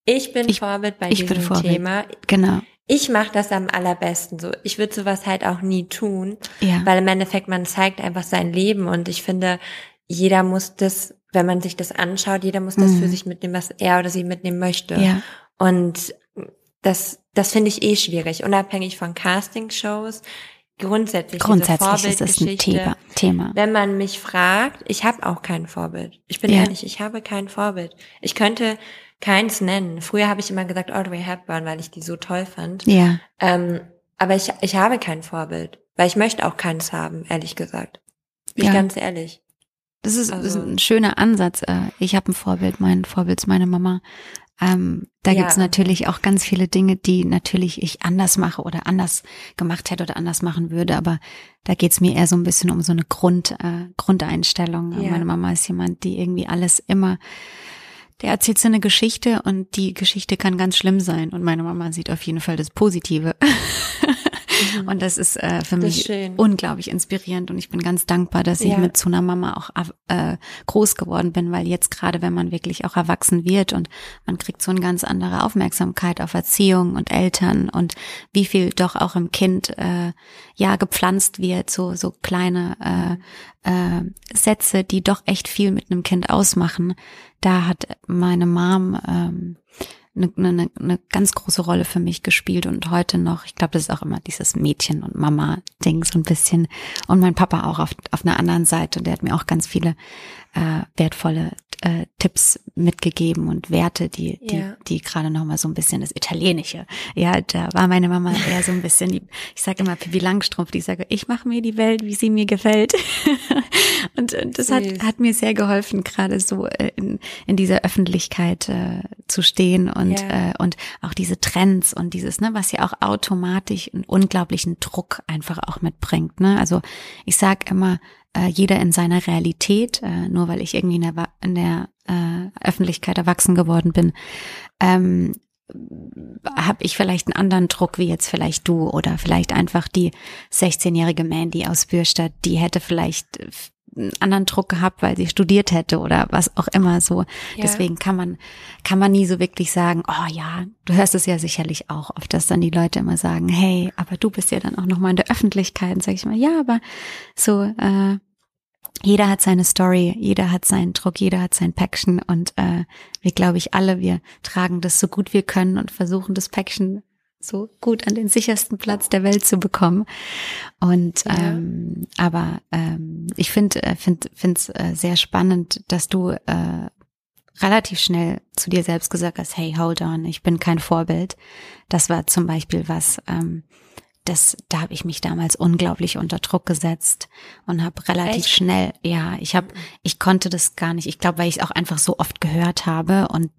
ich bin ich, Vorbild bei diesem Vorbild. Thema. Genau. Ich mache das am allerbesten so. Ich würde sowas halt auch nie tun, ja. weil im Endeffekt man zeigt einfach sein Leben und ich finde, jeder muss das, wenn man sich das anschaut, jeder muss das mhm. für sich mitnehmen, was er oder sie mitnehmen möchte. Ja. Und das, das finde ich eh schwierig, unabhängig von Castingshows grundsätzlich, grundsätzlich ist es ein Thema, Thema. Wenn man mich fragt, ich habe auch kein Vorbild. Ich bin ja. ehrlich, ich habe kein Vorbild. Ich könnte keins nennen. Früher habe ich immer gesagt Audrey Hepburn, weil ich die so toll fand. Ja. Ähm, aber ich, ich habe kein Vorbild, weil ich möchte auch keins haben, ehrlich gesagt. Bin ja. ich ganz ehrlich. Das ist, also, ist ein schöner Ansatz. Äh, ich habe ein Vorbild, mein Vorbild ist meine Mama. Ähm, da ja. gibt's natürlich auch ganz viele Dinge, die natürlich ich anders mache oder anders gemacht hätte oder anders machen würde. Aber da geht's mir eher so ein bisschen um so eine Grund, äh, Grundeinstellung. Ja. Meine Mama ist jemand, die irgendwie alles immer, der erzählt so eine Geschichte und die Geschichte kann ganz schlimm sein. Und meine Mama sieht auf jeden Fall das Positive. Mhm. Und das ist äh, für mich unglaublich inspirierend und ich bin ganz dankbar, dass ich mit so einer Mama auch äh, groß geworden bin, weil jetzt gerade, wenn man wirklich auch erwachsen wird und man kriegt so eine ganz andere Aufmerksamkeit auf Erziehung und Eltern und wie viel doch auch im Kind äh, ja gepflanzt wird, so so kleine äh, äh, Sätze, die doch echt viel mit einem Kind ausmachen. Da hat meine Mom ähm, eine, eine, eine ganz große Rolle für mich gespielt und heute noch, ich glaube, das ist auch immer dieses Mädchen- und Mama-Ding so ein bisschen. Und mein Papa auch auf, auf einer anderen Seite, der hat mir auch ganz viele äh, wertvolle äh, Tipps mitgegeben und Werte, die, die, ja. die gerade noch mal so ein bisschen das Italienische. Ja, da war meine Mama eher so ein bisschen, die, ich sage immer Pippi Langstrumpf, die sage, ich mache mir die Welt, wie sie mir gefällt. und, und das hat, hat mir sehr geholfen, gerade so äh, in, in dieser Öffentlichkeit äh, zu stehen und, ja. äh, und auch diese Trends und dieses, ne, was ja auch automatisch einen unglaublichen Druck einfach auch mitbringt. Ne? Also ich sag immer, äh, jeder in seiner Realität, äh, nur weil ich irgendwie in der, in der äh, Öffentlichkeit erwachsen geworden bin, ähm, habe ich vielleicht einen anderen Druck wie jetzt vielleicht du oder vielleicht einfach die 16-jährige Mandy aus Bürstadt, die hätte vielleicht einen anderen Druck gehabt, weil sie studiert hätte oder was auch immer so. Ja. Deswegen kann man, kann man nie so wirklich sagen, oh ja, du hörst es ja sicherlich auch oft, dass dann die Leute immer sagen, hey, aber du bist ja dann auch nochmal in der Öffentlichkeit. Und sage ich mal, ja, aber so, äh, jeder hat seine Story, jeder hat seinen Druck, jeder hat sein Päckchen und äh, wir glaube ich alle, wir tragen das so gut wir können und versuchen das Päckchen so gut an den sichersten Platz der Welt zu bekommen. Und ja. ähm, aber ähm, ich finde äh, finde finde es äh, sehr spannend, dass du äh, relativ schnell zu dir selbst gesagt hast, hey, hold on, ich bin kein Vorbild. Das war zum Beispiel was, ähm, das, da habe ich mich damals unglaublich unter Druck gesetzt und habe relativ Echt? schnell, ja, ich habe, ich konnte das gar nicht. Ich glaube, weil ich es auch einfach so oft gehört habe und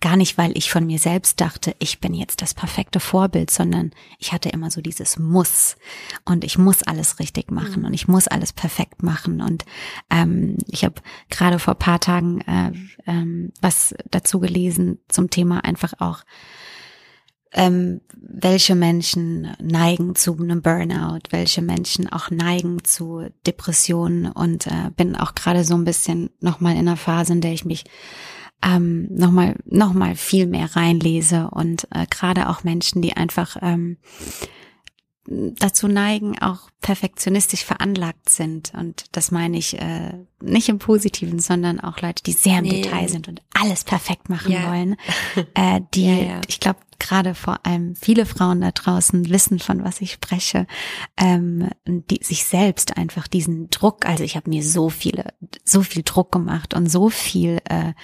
gar nicht, weil ich von mir selbst dachte, ich bin jetzt das perfekte Vorbild, sondern ich hatte immer so dieses Muss und ich muss alles richtig machen mhm. und ich muss alles perfekt machen und ähm, ich habe gerade vor paar Tagen äh, ähm, was dazu gelesen zum Thema einfach auch ähm, welche Menschen neigen zu einem Burnout, welche Menschen auch neigen zu Depressionen und äh, bin auch gerade so ein bisschen nochmal in einer Phase, in der ich mich ähm, nochmal noch mal viel mehr reinlese und äh, gerade auch Menschen, die einfach ähm, dazu neigen, auch perfektionistisch veranlagt sind. Und das meine ich äh, nicht im Positiven, sondern auch Leute, die sehr im nee. Detail sind und alles perfekt machen ja. wollen. Äh, die, ja, ja. ich glaube, gerade vor allem viele Frauen da draußen wissen, von was ich spreche, ähm, die sich selbst einfach diesen Druck, also ich habe mir so viele, so viel Druck gemacht und so viel, äh,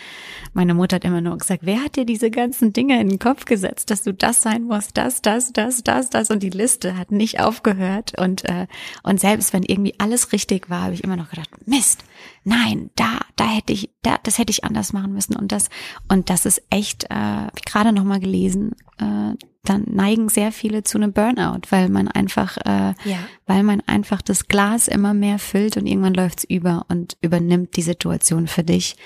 meine Mutter hat immer nur gesagt, wer hat dir diese ganzen Dinge in den Kopf gesetzt, dass du das sein musst, das, das, das, das, das? Und die Liste hat nicht aufgehört. Und, äh, und selbst wenn irgendwie alles richtig war, habe ich immer noch gedacht, Mist, nein, da, da hätte ich, da, das hätte ich anders machen müssen und das, und das ist echt, äh, gerade noch mal gelesen, äh, dann neigen sehr viele zu einem Burnout, weil man einfach, äh, ja. weil man einfach das Glas immer mehr füllt und irgendwann läuft's über und übernimmt die Situation für dich.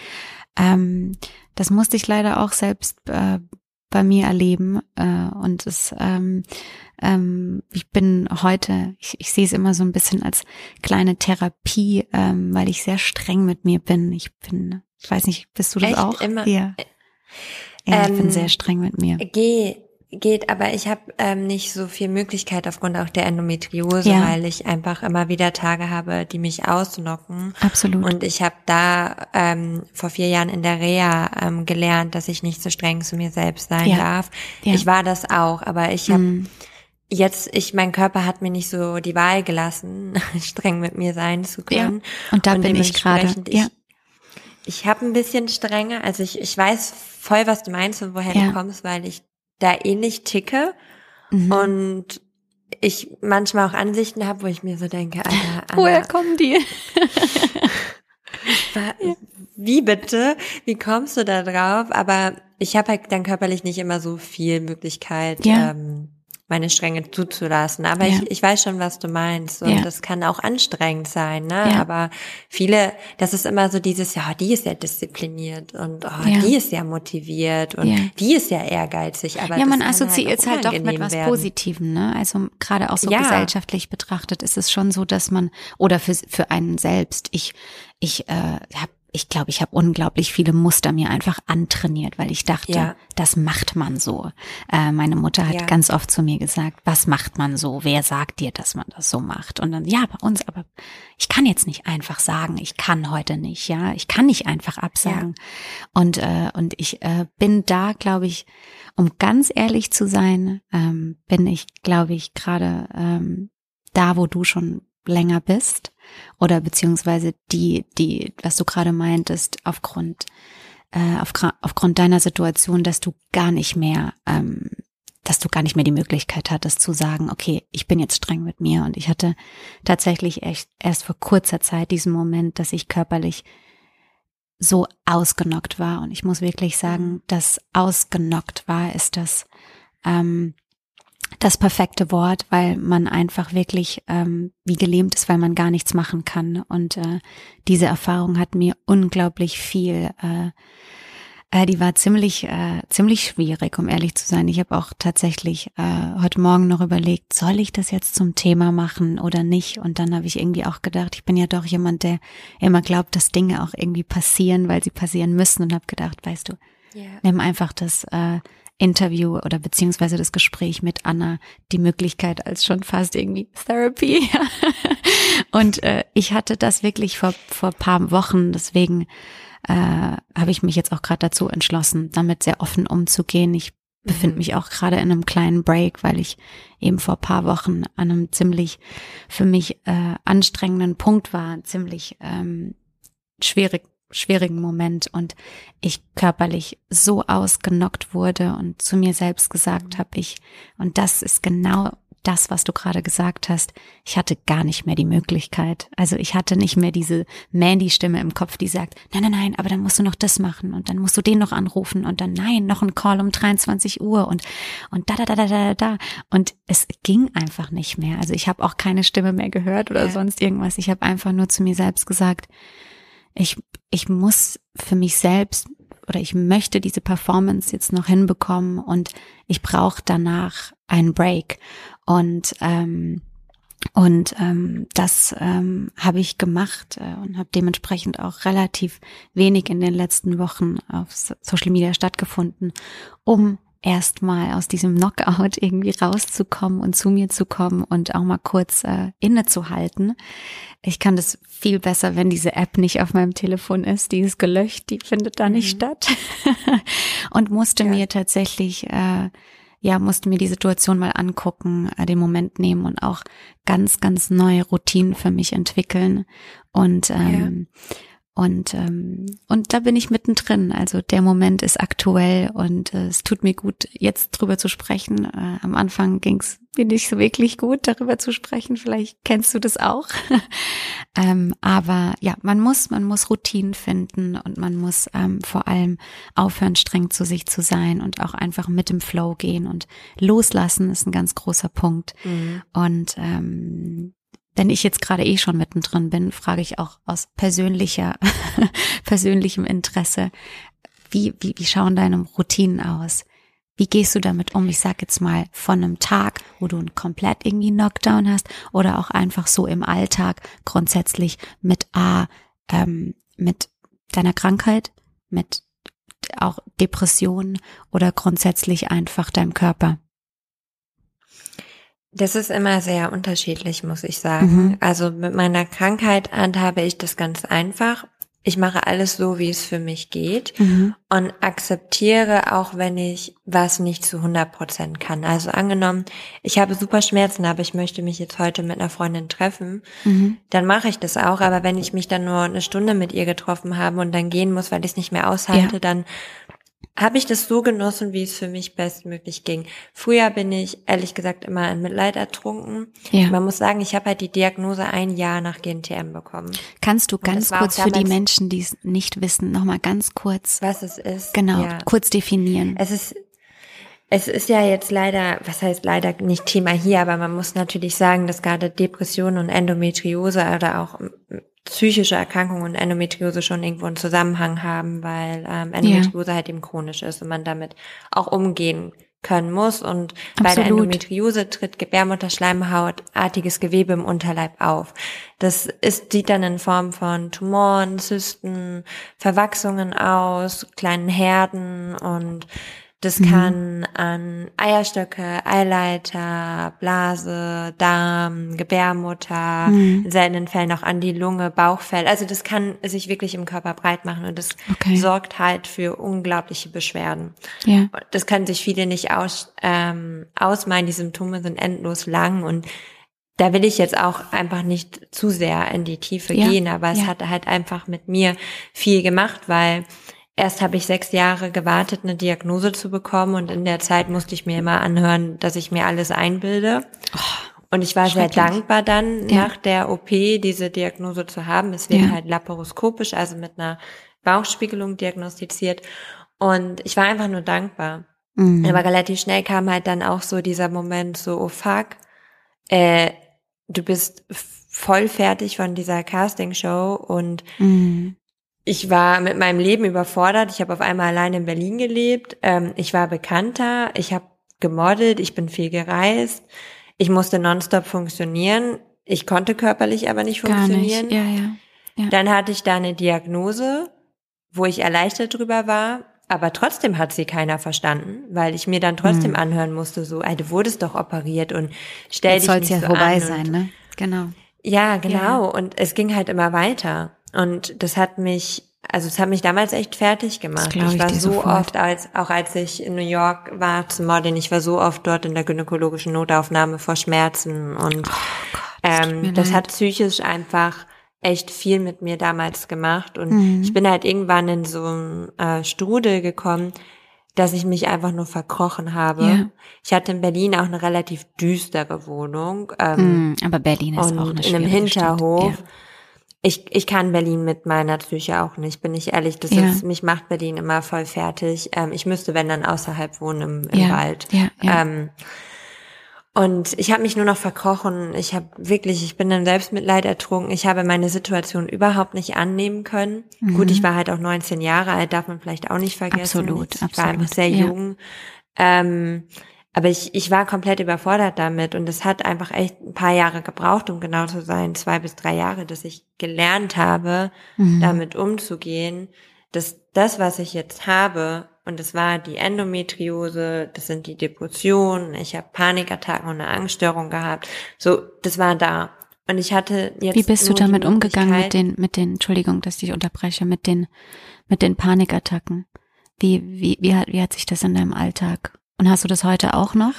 Ähm, das musste ich leider auch selbst äh, bei mir erleben äh, und es ähm, ähm, ich bin heute, ich, ich sehe es immer so ein bisschen als kleine Therapie, ähm, weil ich sehr streng mit mir bin. Ich bin, ich weiß nicht, bist du das Echt? auch? Immer. Ja. ja ich bin ähm, sehr streng mit mir. Geh geht, aber ich habe ähm, nicht so viel Möglichkeit aufgrund auch der Endometriose, ja. weil ich einfach immer wieder Tage habe, die mich ausnocken. Absolut. Und ich habe da ähm, vor vier Jahren in der Reha ähm, gelernt, dass ich nicht so streng zu mir selbst sein ja. darf. Ja. Ich war das auch, aber ich habe mm. jetzt, ich, mein Körper hat mir nicht so die Wahl gelassen, streng mit mir sein zu können. Und da und bin ich gerade. Ja. Ich, ich habe ein bisschen strenger, also ich, ich weiß voll, was du meinst und woher ja. du kommst, weil ich da ähnlich ticke mhm. und ich manchmal auch Ansichten habe, wo ich mir so denke, Alter, Anna, woher kommen die? Wie bitte? Wie kommst du da drauf? Aber ich habe halt dann körperlich nicht immer so viel Möglichkeit, ja. ähm, meine Stränge zuzulassen. Aber ja. ich, ich weiß schon, was du meinst. Und ja. das kann auch anstrengend sein, ne? Ja. Aber viele, das ist immer so dieses, ja, die ist ja diszipliniert und oh, die ist ja motiviert und die ist ja ehrgeizig. Aber ja, man assoziiert es halt, halt doch mit was werden. Positivem, ne? Also gerade auch so gesellschaftlich betrachtet ist es schon so, dass man, oder für, für einen selbst, ich, ich äh, habe ich glaube, ich habe unglaublich viele Muster mir einfach antrainiert, weil ich dachte, ja. das macht man so. Äh, meine Mutter hat ja. ganz oft zu mir gesagt, was macht man so? Wer sagt dir, dass man das so macht? Und dann, ja, bei uns, aber ich kann jetzt nicht einfach sagen, ich kann heute nicht, ja, ich kann nicht einfach absagen. Ja. Und äh, und ich äh, bin da, glaube ich, um ganz ehrlich zu sein, ähm, bin ich, glaube ich, gerade ähm, da, wo du schon länger bist oder beziehungsweise die, die, was du gerade meintest, aufgrund, äh, auf, aufgrund deiner Situation, dass du gar nicht mehr, ähm, dass du gar nicht mehr die Möglichkeit hattest zu sagen, okay, ich bin jetzt streng mit mir. Und ich hatte tatsächlich echt erst vor kurzer Zeit diesen Moment, dass ich körperlich so ausgenockt war. Und ich muss wirklich sagen, mhm. dass ausgenockt war, ist das ähm, das perfekte Wort, weil man einfach wirklich ähm, wie gelähmt ist, weil man gar nichts machen kann. Und äh, diese Erfahrung hat mir unglaublich viel. Äh, äh, die war ziemlich äh, ziemlich schwierig, um ehrlich zu sein. Ich habe auch tatsächlich äh, heute Morgen noch überlegt, soll ich das jetzt zum Thema machen oder nicht? Und dann habe ich irgendwie auch gedacht, ich bin ja doch jemand, der immer glaubt, dass Dinge auch irgendwie passieren, weil sie passieren müssen. Und habe gedacht, weißt du, yeah. nimm einfach das. Äh, Interview oder beziehungsweise das Gespräch mit Anna die Möglichkeit als schon fast irgendwie Therapy. und äh, ich hatte das wirklich vor vor paar Wochen, deswegen äh, habe ich mich jetzt auch gerade dazu entschlossen, damit sehr offen umzugehen. Ich befinde mhm. mich auch gerade in einem kleinen Break, weil ich eben vor paar Wochen an einem ziemlich für mich äh, anstrengenden Punkt war, ziemlich ähm, schwierig schwierigen Moment und ich körperlich so ausgenockt wurde und zu mir selbst gesagt habe, ich, und das ist genau das, was du gerade gesagt hast, ich hatte gar nicht mehr die Möglichkeit. Also ich hatte nicht mehr diese Mandy-Stimme im Kopf, die sagt, nein, nein, nein, aber dann musst du noch das machen und dann musst du den noch anrufen und dann nein, noch ein Call um 23 Uhr und und da da da da da da und es ging einfach nicht mehr. Also ich habe auch keine Stimme mehr gehört oder ja. sonst irgendwas. Ich habe einfach nur zu mir selbst gesagt, ich, ich muss für mich selbst oder ich möchte diese Performance jetzt noch hinbekommen und ich brauche danach einen Break. Und ähm, und ähm, das ähm, habe ich gemacht äh, und habe dementsprechend auch relativ wenig in den letzten Wochen auf Social Media stattgefunden, um erstmal aus diesem Knockout irgendwie rauszukommen und zu mir zu kommen und auch mal kurz äh, innezuhalten. Ich kann das viel besser, wenn diese App nicht auf meinem Telefon ist. Die ist gelöscht, die findet da nicht mhm. statt. und musste ja. mir tatsächlich, äh, ja, musste mir die Situation mal angucken, äh, den Moment nehmen und auch ganz, ganz neue Routinen für mich entwickeln. Und ähm, ja und, ähm, und da bin ich mittendrin. Also der Moment ist aktuell und äh, es tut mir gut, jetzt drüber zu sprechen. Äh, am Anfang ging es mir nicht so wirklich gut, darüber zu sprechen. Vielleicht kennst du das auch. ähm, aber ja, man muss, man muss Routinen finden und man muss ähm, vor allem aufhören, streng zu sich zu sein und auch einfach mit dem Flow gehen und loslassen ist ein ganz großer Punkt. Mhm. Und ähm, wenn ich jetzt gerade eh schon mittendrin bin, frage ich auch aus persönlicher, persönlichem Interesse, wie, wie, wie schauen deine Routinen aus? Wie gehst du damit um? Ich sag jetzt mal von einem Tag, wo du einen komplett irgendwie Knockdown hast oder auch einfach so im Alltag grundsätzlich mit A, ähm, mit deiner Krankheit, mit auch Depressionen oder grundsätzlich einfach deinem Körper. Das ist immer sehr unterschiedlich, muss ich sagen. Mhm. Also mit meiner Krankheit handhabe ich das ganz einfach. Ich mache alles so, wie es für mich geht mhm. und akzeptiere auch, wenn ich was nicht zu 100 Prozent kann. Also angenommen, ich habe super Schmerzen, aber ich möchte mich jetzt heute mit einer Freundin treffen, mhm. dann mache ich das auch. Aber wenn ich mich dann nur eine Stunde mit ihr getroffen habe und dann gehen muss, weil ich es nicht mehr aushalte, ja. dann habe ich das so genossen, wie es für mich bestmöglich ging. Früher bin ich ehrlich gesagt immer in Mitleid ertrunken. Ja. Man muss sagen, ich habe halt die Diagnose ein Jahr nach GNTM bekommen. Kannst du ganz kurz für die Menschen, die es nicht wissen, nochmal ganz kurz, was es ist, genau, ja. kurz definieren. Es ist es ist ja jetzt leider, was heißt leider nicht Thema hier, aber man muss natürlich sagen, dass gerade Depressionen und Endometriose oder auch psychische Erkrankungen und Endometriose schon irgendwo einen Zusammenhang haben, weil ähm, Endometriose ja. halt eben chronisch ist und man damit auch umgehen können muss. Und Absolut. bei der Endometriose tritt Gebärmutterschleimhautartiges Gewebe im Unterleib auf. Das ist, sieht dann in Form von Tumoren, Zysten, Verwachsungen aus, kleinen Herden und das mhm. kann an Eierstöcke, Eileiter, Blase, Darm, Gebärmutter, mhm. in seltenen Fällen auch an die Lunge, Bauchfell. Also das kann sich wirklich im Körper breit machen und das okay. sorgt halt für unglaubliche Beschwerden. Ja. Das können sich viele nicht aus, ähm, ausmalen. Die Symptome sind endlos lang und da will ich jetzt auch einfach nicht zu sehr in die Tiefe ja. gehen, aber es ja. hat halt einfach mit mir viel gemacht, weil Erst habe ich sechs Jahre gewartet, eine Diagnose zu bekommen und in der Zeit musste ich mir immer anhören, dass ich mir alles einbilde. Oh, und ich war sehr dankbar dann, ja. nach der OP diese Diagnose zu haben. Es wird ja. halt laparoskopisch, also mit einer Bauchspiegelung diagnostiziert. Und ich war einfach nur dankbar. Mhm. Aber relativ schnell kam halt dann auch so dieser Moment so, oh fuck, äh, du bist voll fertig von dieser Castingshow und mhm ich war mit meinem Leben überfordert. Ich habe auf einmal allein in Berlin gelebt. Ähm, ich war bekannter. Ich habe gemodelt. Ich bin viel gereist. Ich musste nonstop funktionieren. Ich konnte körperlich aber nicht funktionieren. Nicht. Ja, ja, ja. Dann hatte ich da eine Diagnose, wo ich erleichtert drüber war. Aber trotzdem hat sie keiner verstanden, weil ich mir dann trotzdem hm. anhören musste, so, ey, du wurdest doch operiert und stell Jetzt dich nicht ja so vorbei an sein, ne? Genau. Ja, genau. Ja. Und es ging halt immer weiter. Und das hat mich, also es hat mich damals echt fertig gemacht. Ich, ich war so sofort. oft, als auch als ich in New York war zum Modeln, ich war so oft dort in der gynäkologischen Notaufnahme vor Schmerzen und oh Gott, ähm, das hat psychisch einfach echt viel mit mir damals gemacht und mhm. ich bin halt irgendwann in so einen äh, Strudel gekommen, dass ich mich einfach nur verkrochen habe. Ja. Ich hatte in Berlin auch eine relativ düstere Wohnung. Ähm, mm, aber Berlin ist auch eine in einem Hinterhof. Ja ich, ich kann Berlin mit meiner Psyche auch nicht, bin ich ehrlich. Das ja. ist, mich macht Berlin immer voll fertig. Ähm, ich müsste, wenn dann außerhalb wohnen im, im ja. Wald. Ja, ja. Ähm, und ich habe mich nur noch verkrochen. Ich habe wirklich, ich bin im Selbstmitleid ertrunken. Ich habe meine Situation überhaupt nicht annehmen können. Mhm. Gut, ich war halt auch 19 Jahre alt, darf man vielleicht auch nicht vergessen. Absolut, ich absolut. war einfach sehr jung. Ähm, aber ich, ich war komplett überfordert damit und es hat einfach echt ein paar Jahre gebraucht, um genau zu sein, zwei bis drei Jahre, dass ich gelernt habe, mhm. damit umzugehen, dass das, was ich jetzt habe, und das war die Endometriose, das sind die Depressionen, ich habe Panikattacken und eine Angststörung gehabt, so, das war da. Und ich hatte jetzt. Wie bist du damit umgegangen mit den, mit den, Entschuldigung, dass ich unterbreche, mit den, mit den Panikattacken? Wie, wie, wie hat, wie hat sich das in deinem Alltag und hast du das heute auch noch?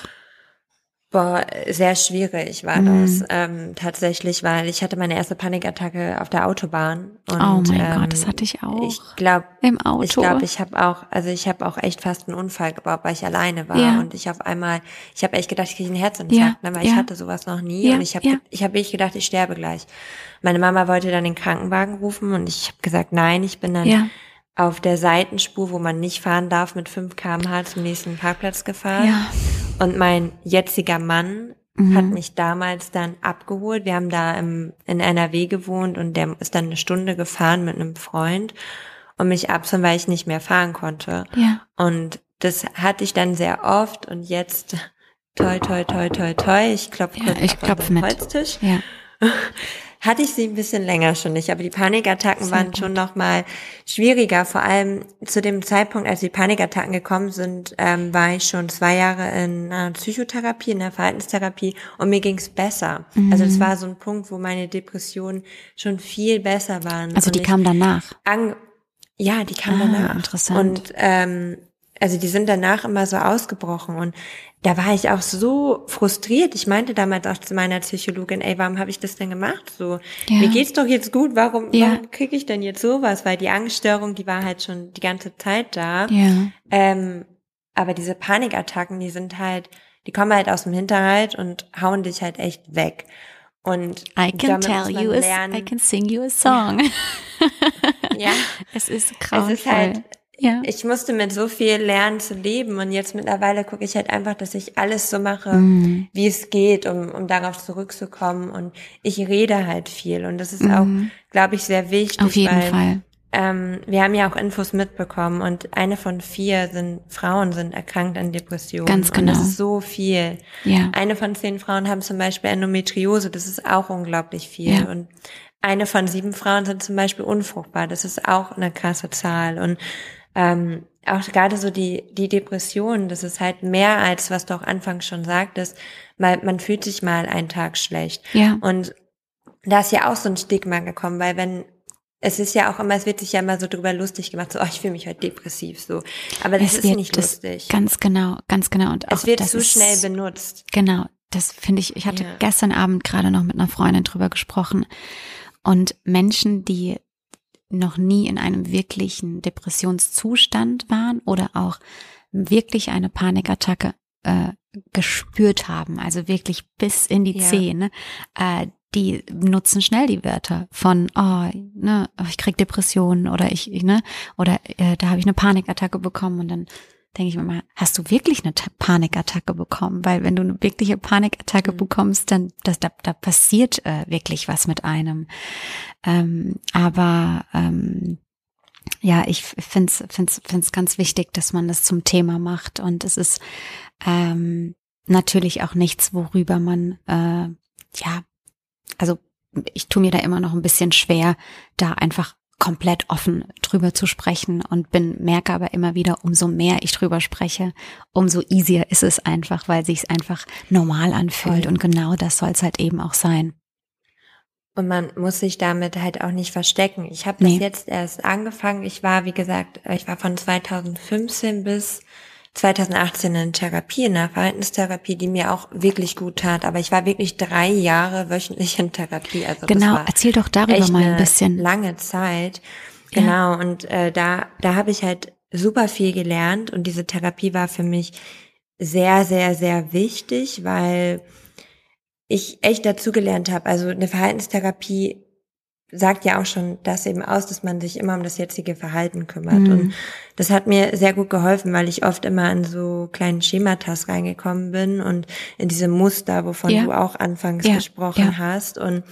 Boah, sehr schwierig war mhm. das ähm, tatsächlich, weil ich hatte meine erste Panikattacke auf der Autobahn. Und, oh mein ähm, Gott, das hatte ich auch. Ich glaube, im Auto. Ich glaube, ich habe auch, also ich habe auch echt fast einen Unfall gebaut, weil ich alleine war ja. und ich auf einmal, ich habe echt gedacht, ich kriege einen Herzinfarkt, ja. ne, weil ja. ich hatte sowas noch nie ja. und ich habe, ich habe echt gedacht, ich sterbe gleich. Meine Mama wollte dann den Krankenwagen rufen und ich habe gesagt, nein, ich bin dann ja auf der Seitenspur, wo man nicht fahren darf, mit 5 kmh zum nächsten Parkplatz gefahren. Ja. Und mein jetziger Mann mhm. hat mich damals dann abgeholt. Wir haben da im, in NRW gewohnt und der ist dann eine Stunde gefahren mit einem Freund und mich abzuholen, weil ich nicht mehr fahren konnte. Ja. Und das hatte ich dann sehr oft und jetzt toi toi toi toi toi, ich klopfe ja, ich klopfe mit Holztisch. Ja. hatte ich sie ein bisschen länger schon nicht, aber die Panikattacken Sehr waren gut. schon noch mal schwieriger. Vor allem zu dem Zeitpunkt, als die Panikattacken gekommen sind, ähm, war ich schon zwei Jahre in äh, Psychotherapie, in der Verhaltenstherapie und mir ging's besser. Mhm. Also es war so ein Punkt, wo meine Depressionen schon viel besser waren. Also die kam danach? ja, die kam ah, danach. Interessant. Und ähm, also die sind danach immer so ausgebrochen und da war ich auch so frustriert. Ich meinte damals auch zu meiner Psychologin, ey, warum habe ich das denn gemacht? So, ja. mir geht's doch jetzt gut, warum, ja. warum kriege ich denn jetzt sowas? Weil die Angststörung, die war halt schon die ganze Zeit da. Ja. Ähm, aber diese Panikattacken, die sind halt, die kommen halt aus dem Hinterhalt und hauen dich halt echt weg. Und I can tell you, a, I can sing you a song. Ja. es ist grauenvoll. Es ist halt, ja. ich musste mit so viel lernen zu leben und jetzt mittlerweile gucke ich halt einfach, dass ich alles so mache, mm. wie es geht, um, um darauf zurückzukommen und ich rede halt viel und das ist mm. auch, glaube ich, sehr wichtig. Auf jeden weil, Fall. Ähm, wir haben ja auch Infos mitbekommen und eine von vier sind Frauen sind erkrankt an Depressionen. Ganz genau. Und das ist so viel. Ja. Eine von zehn Frauen haben zum Beispiel Endometriose, das ist auch unglaublich viel. Ja. Und eine von sieben Frauen sind zum Beispiel unfruchtbar. Das ist auch eine krasse Zahl. Und ähm, auch gerade so die, die Depression, das ist halt mehr als, was du auch anfangs schon sagtest, weil man fühlt sich mal einen Tag schlecht. Ja. Und da ist ja auch so ein Stigma gekommen, weil wenn es ist ja auch immer, es wird sich ja immer so drüber lustig gemacht, so, oh, ich fühle mich heute depressiv, so. Aber das es ist wird, nicht lustig. Ganz genau, ganz genau. Und auch, es wird zu schnell benutzt. Genau. Das finde ich, ich hatte ja. gestern Abend gerade noch mit einer Freundin drüber gesprochen. Und Menschen, die noch nie in einem wirklichen Depressionszustand waren oder auch wirklich eine Panikattacke äh, gespürt haben, also wirklich bis in die ja. Zähne, äh, die nutzen schnell die Wörter von, oh, ne, ich krieg Depressionen oder ich, ich ne, oder äh, da habe ich eine Panikattacke bekommen und dann denke ich mir mal, hast du wirklich eine Panikattacke bekommen? Weil wenn du eine wirkliche Panikattacke mhm. bekommst, dann das, da, da passiert äh, wirklich was mit einem. Ähm, aber ähm, ja, ich finde es find's, find's ganz wichtig, dass man das zum Thema macht. Und es ist ähm, natürlich auch nichts, worüber man, äh, ja, also ich tue mir da immer noch ein bisschen schwer, da einfach komplett offen drüber zu sprechen und bin, merke aber immer wieder, umso mehr ich drüber spreche, umso easier ist es einfach, weil sich es einfach normal anfühlt. Voll. Und genau das soll es halt eben auch sein. Und man muss sich damit halt auch nicht verstecken. Ich habe nee. das jetzt erst angefangen. Ich war, wie gesagt, ich war von 2015 bis 2018 in Therapie, in der Verhaltenstherapie, die mir auch wirklich gut tat. Aber ich war wirklich drei Jahre wöchentlich in Therapie. Also genau, erzähl doch darüber mal ein bisschen. Lange Zeit. Genau. Ja. Und äh, da, da habe ich halt super viel gelernt und diese Therapie war für mich sehr, sehr, sehr wichtig, weil ich echt dazugelernt habe. Also eine Verhaltenstherapie sagt ja auch schon das eben aus, dass man sich immer um das jetzige Verhalten kümmert. Mhm. Und das hat mir sehr gut geholfen, weil ich oft immer in so kleinen Schematas reingekommen bin und in diese Muster, wovon ja. du auch anfangs ja. gesprochen ja. hast. Und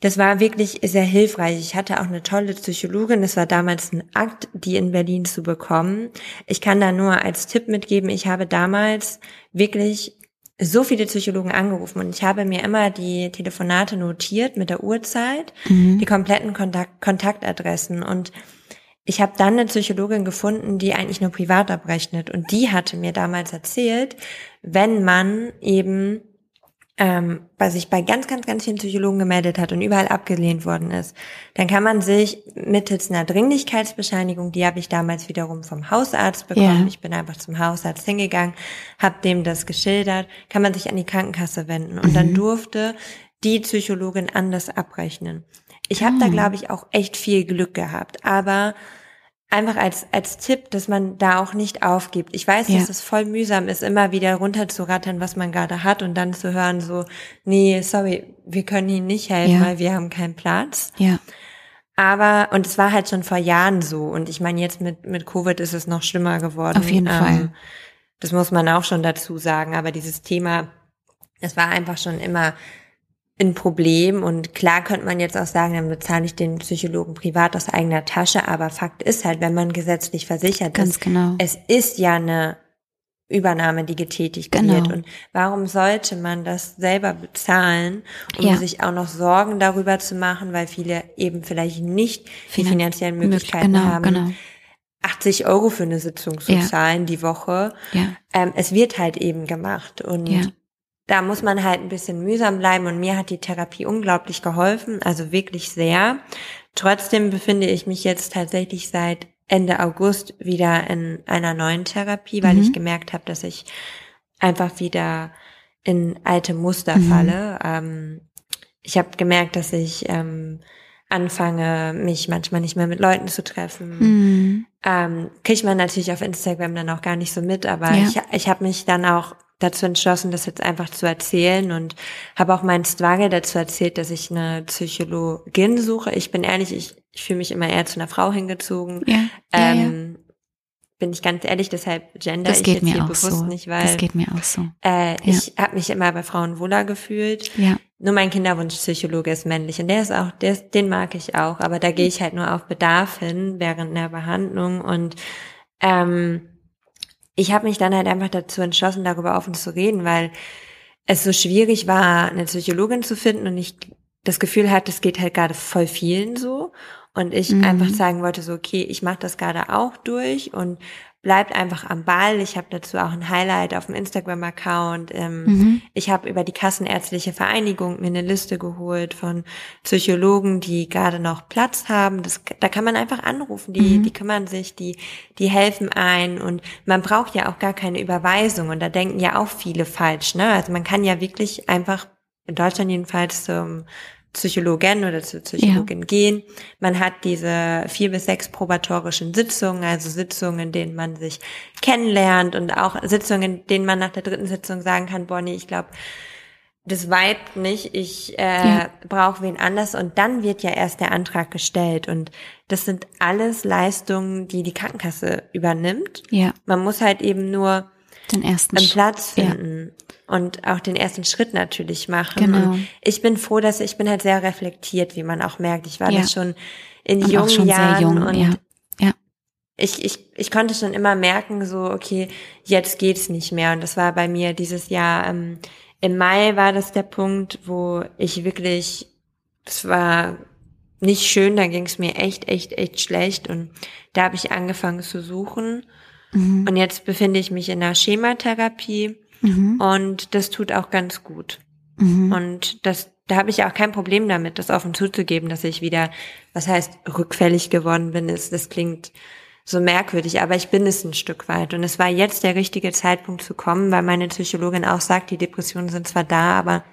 das war wirklich sehr hilfreich. Ich hatte auch eine tolle Psychologin. Es war damals ein Akt, die in Berlin zu bekommen. Ich kann da nur als Tipp mitgeben, ich habe damals wirklich so viele Psychologen angerufen und ich habe mir immer die Telefonate notiert mit der Uhrzeit, mhm. die kompletten Kontakt Kontaktadressen und ich habe dann eine Psychologin gefunden, die eigentlich nur privat abrechnet und die hatte mir damals erzählt, wenn man eben ähm, bei sich bei ganz, ganz, ganz vielen Psychologen gemeldet hat und überall abgelehnt worden ist, dann kann man sich mittels einer Dringlichkeitsbescheinigung, die habe ich damals wiederum vom Hausarzt bekommen, ja. ich bin einfach zum Hausarzt hingegangen, habe dem das geschildert, kann man sich an die Krankenkasse wenden und mhm. dann durfte die Psychologin anders abrechnen. Ich habe mhm. da, ah. glaube ich, auch echt viel Glück gehabt, aber einfach als, als Tipp, dass man da auch nicht aufgibt. Ich weiß, ja. dass es voll mühsam ist, immer wieder runterzurattern, was man gerade hat und dann zu hören so, nee, sorry, wir können Ihnen nicht helfen, ja. weil wir haben keinen Platz. Ja. Aber, und es war halt schon vor Jahren so. Und ich meine, jetzt mit, mit Covid ist es noch schlimmer geworden. Auf jeden ähm, Fall. Das muss man auch schon dazu sagen. Aber dieses Thema, es war einfach schon immer ein Problem. Und klar könnte man jetzt auch sagen, dann bezahle ich den Psychologen privat aus eigener Tasche. Aber Fakt ist halt, wenn man gesetzlich versichert Ganz ist, genau. es ist ja eine Übernahme, die getätigt genau. wird. Und warum sollte man das selber bezahlen, um ja. sich auch noch Sorgen darüber zu machen, weil viele eben vielleicht nicht die finanziellen Möglichkeiten genau, haben. Genau. 80 Euro für eine Sitzung zu ja. zahlen die Woche. Ja. Ähm, es wird halt eben gemacht. Und da muss man halt ein bisschen mühsam bleiben und mir hat die Therapie unglaublich geholfen, also wirklich sehr. Trotzdem befinde ich mich jetzt tatsächlich seit Ende August wieder in einer neuen Therapie, weil mhm. ich gemerkt habe, dass ich einfach wieder in alte Muster mhm. falle. Ähm, ich habe gemerkt, dass ich ähm, anfange, mich manchmal nicht mehr mit Leuten zu treffen. Mhm. Ähm, kriegt man natürlich auf Instagram dann auch gar nicht so mit, aber ja. ich, ich habe mich dann auch dazu entschlossen, das jetzt einfach zu erzählen und habe auch meinen Struggle dazu erzählt, dass ich eine Psychologin suche. Ich bin ehrlich, ich, ich fühle mich immer eher zu einer Frau hingezogen. Ja. Ähm, ja, bin ich ganz ehrlich, deshalb gender das geht ich jetzt hier bewusst so. nicht, weil das geht mir auch so. Äh, ich habe mich immer bei Frauen wohler gefühlt. Ja. Nur mein Kinderwunschpsychologe ist männlich und der ist auch, der ist, den mag ich auch, aber da gehe ich halt nur auf Bedarf hin während der Behandlung und ähm, ich habe mich dann halt einfach dazu entschlossen, darüber offen zu reden, weil es so schwierig war, eine Psychologin zu finden und ich das Gefühl hatte, es geht halt gerade voll vielen so. Und ich mhm. einfach sagen wollte, so, okay, ich mache das gerade auch durch und bleibt einfach am Ball. Ich habe dazu auch ein Highlight auf dem Instagram-Account. Ähm, mhm. Ich habe über die Kassenärztliche Vereinigung mir eine Liste geholt von Psychologen, die gerade noch Platz haben. Das, da kann man einfach anrufen. Die, mhm. die kümmern sich, die, die helfen ein und man braucht ja auch gar keine Überweisung. Und da denken ja auch viele falsch. Ne? Also man kann ja wirklich einfach in Deutschland jedenfalls zum Psychologin oder zur Psychologin ja. gehen. Man hat diese vier bis sechs probatorischen Sitzungen, also Sitzungen, in denen man sich kennenlernt und auch Sitzungen, in denen man nach der dritten Sitzung sagen kann, Bonnie, ich glaube, das weibt nicht, ich äh, ja. brauche wen anders und dann wird ja erst der Antrag gestellt und das sind alles Leistungen, die die Krankenkasse übernimmt. Ja. Man muss halt eben nur den ersten einen Platz finden. Ja und auch den ersten Schritt natürlich machen. Genau. Und ich bin froh, dass ich bin halt sehr reflektiert, wie man auch merkt. Ich war ja. das schon in und jungen Jahren jung, und ja. Ja. Ich, ich, ich konnte schon immer merken, so, okay, jetzt geht's nicht mehr. Und das war bei mir dieses Jahr, ähm, im Mai war das der Punkt, wo ich wirklich, es war nicht schön, da ging es mir echt, echt, echt schlecht. Und da habe ich angefangen zu suchen. Mhm. Und jetzt befinde ich mich in der Schematherapie Mhm. Und das tut auch ganz gut. Mhm. Und das, da habe ich auch kein Problem damit, das offen zuzugeben, dass ich wieder, was heißt, rückfällig geworden bin. Ist, das klingt so merkwürdig, aber ich bin es ein Stück weit. Und es war jetzt der richtige Zeitpunkt zu kommen, weil meine Psychologin auch sagt, die Depressionen sind zwar da, aber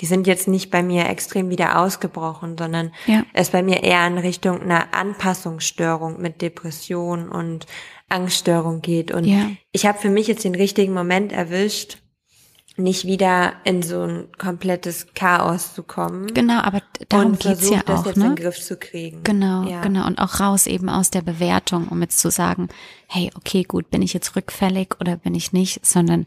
die sind jetzt nicht bei mir extrem wieder ausgebrochen, sondern ja. es bei mir eher in Richtung einer Anpassungsstörung mit Depression und Angststörung geht. Und ja. ich habe für mich jetzt den richtigen Moment erwischt, nicht wieder in so ein komplettes Chaos zu kommen. Genau, aber darum und geht's ja das auch, jetzt ne? in den Griff zu kriegen. Genau, ja. genau und auch raus eben aus der Bewertung, um jetzt zu sagen, hey, okay, gut, bin ich jetzt rückfällig oder bin ich nicht, sondern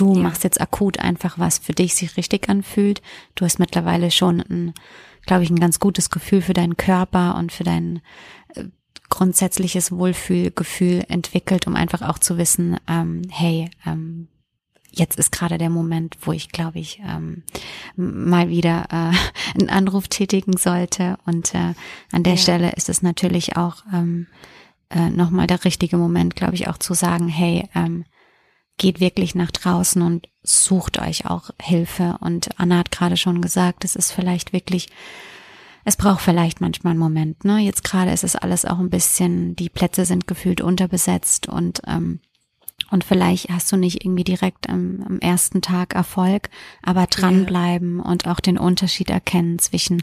du ja. machst jetzt akut einfach was für dich sich richtig anfühlt. Du hast mittlerweile schon ein, glaube ich, ein ganz gutes Gefühl für deinen Körper und für deinen äh, grundsätzliches Wohlfühlgefühl entwickelt, um einfach auch zu wissen, ähm, hey, ähm, jetzt ist gerade der Moment, wo ich, glaube ich, ähm, mal wieder äh, einen Anruf tätigen sollte. Und äh, an der ja. Stelle ist es natürlich auch ähm, äh, nochmal der richtige Moment, glaube ich, auch zu sagen, hey, ähm, geht wirklich nach draußen und sucht euch auch Hilfe. Und Anna hat gerade schon gesagt, es ist vielleicht wirklich es braucht vielleicht manchmal einen Moment. Ne? Jetzt gerade ist es alles auch ein bisschen, die Plätze sind gefühlt unterbesetzt und ähm, und vielleicht hast du nicht irgendwie direkt am, am ersten Tag Erfolg, aber dranbleiben ja. und auch den Unterschied erkennen zwischen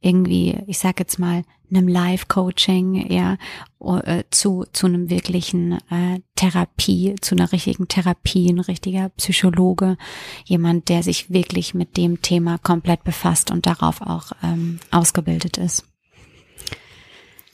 irgendwie, ich sag jetzt mal, einem Live-Coaching, ja, äh, zu, zu einem wirklichen äh, Therapie, zu einer richtigen Therapie, ein richtiger Psychologe, jemand, der sich wirklich mit dem Thema komplett befasst und darauf auch ähm, ausgebildet ist.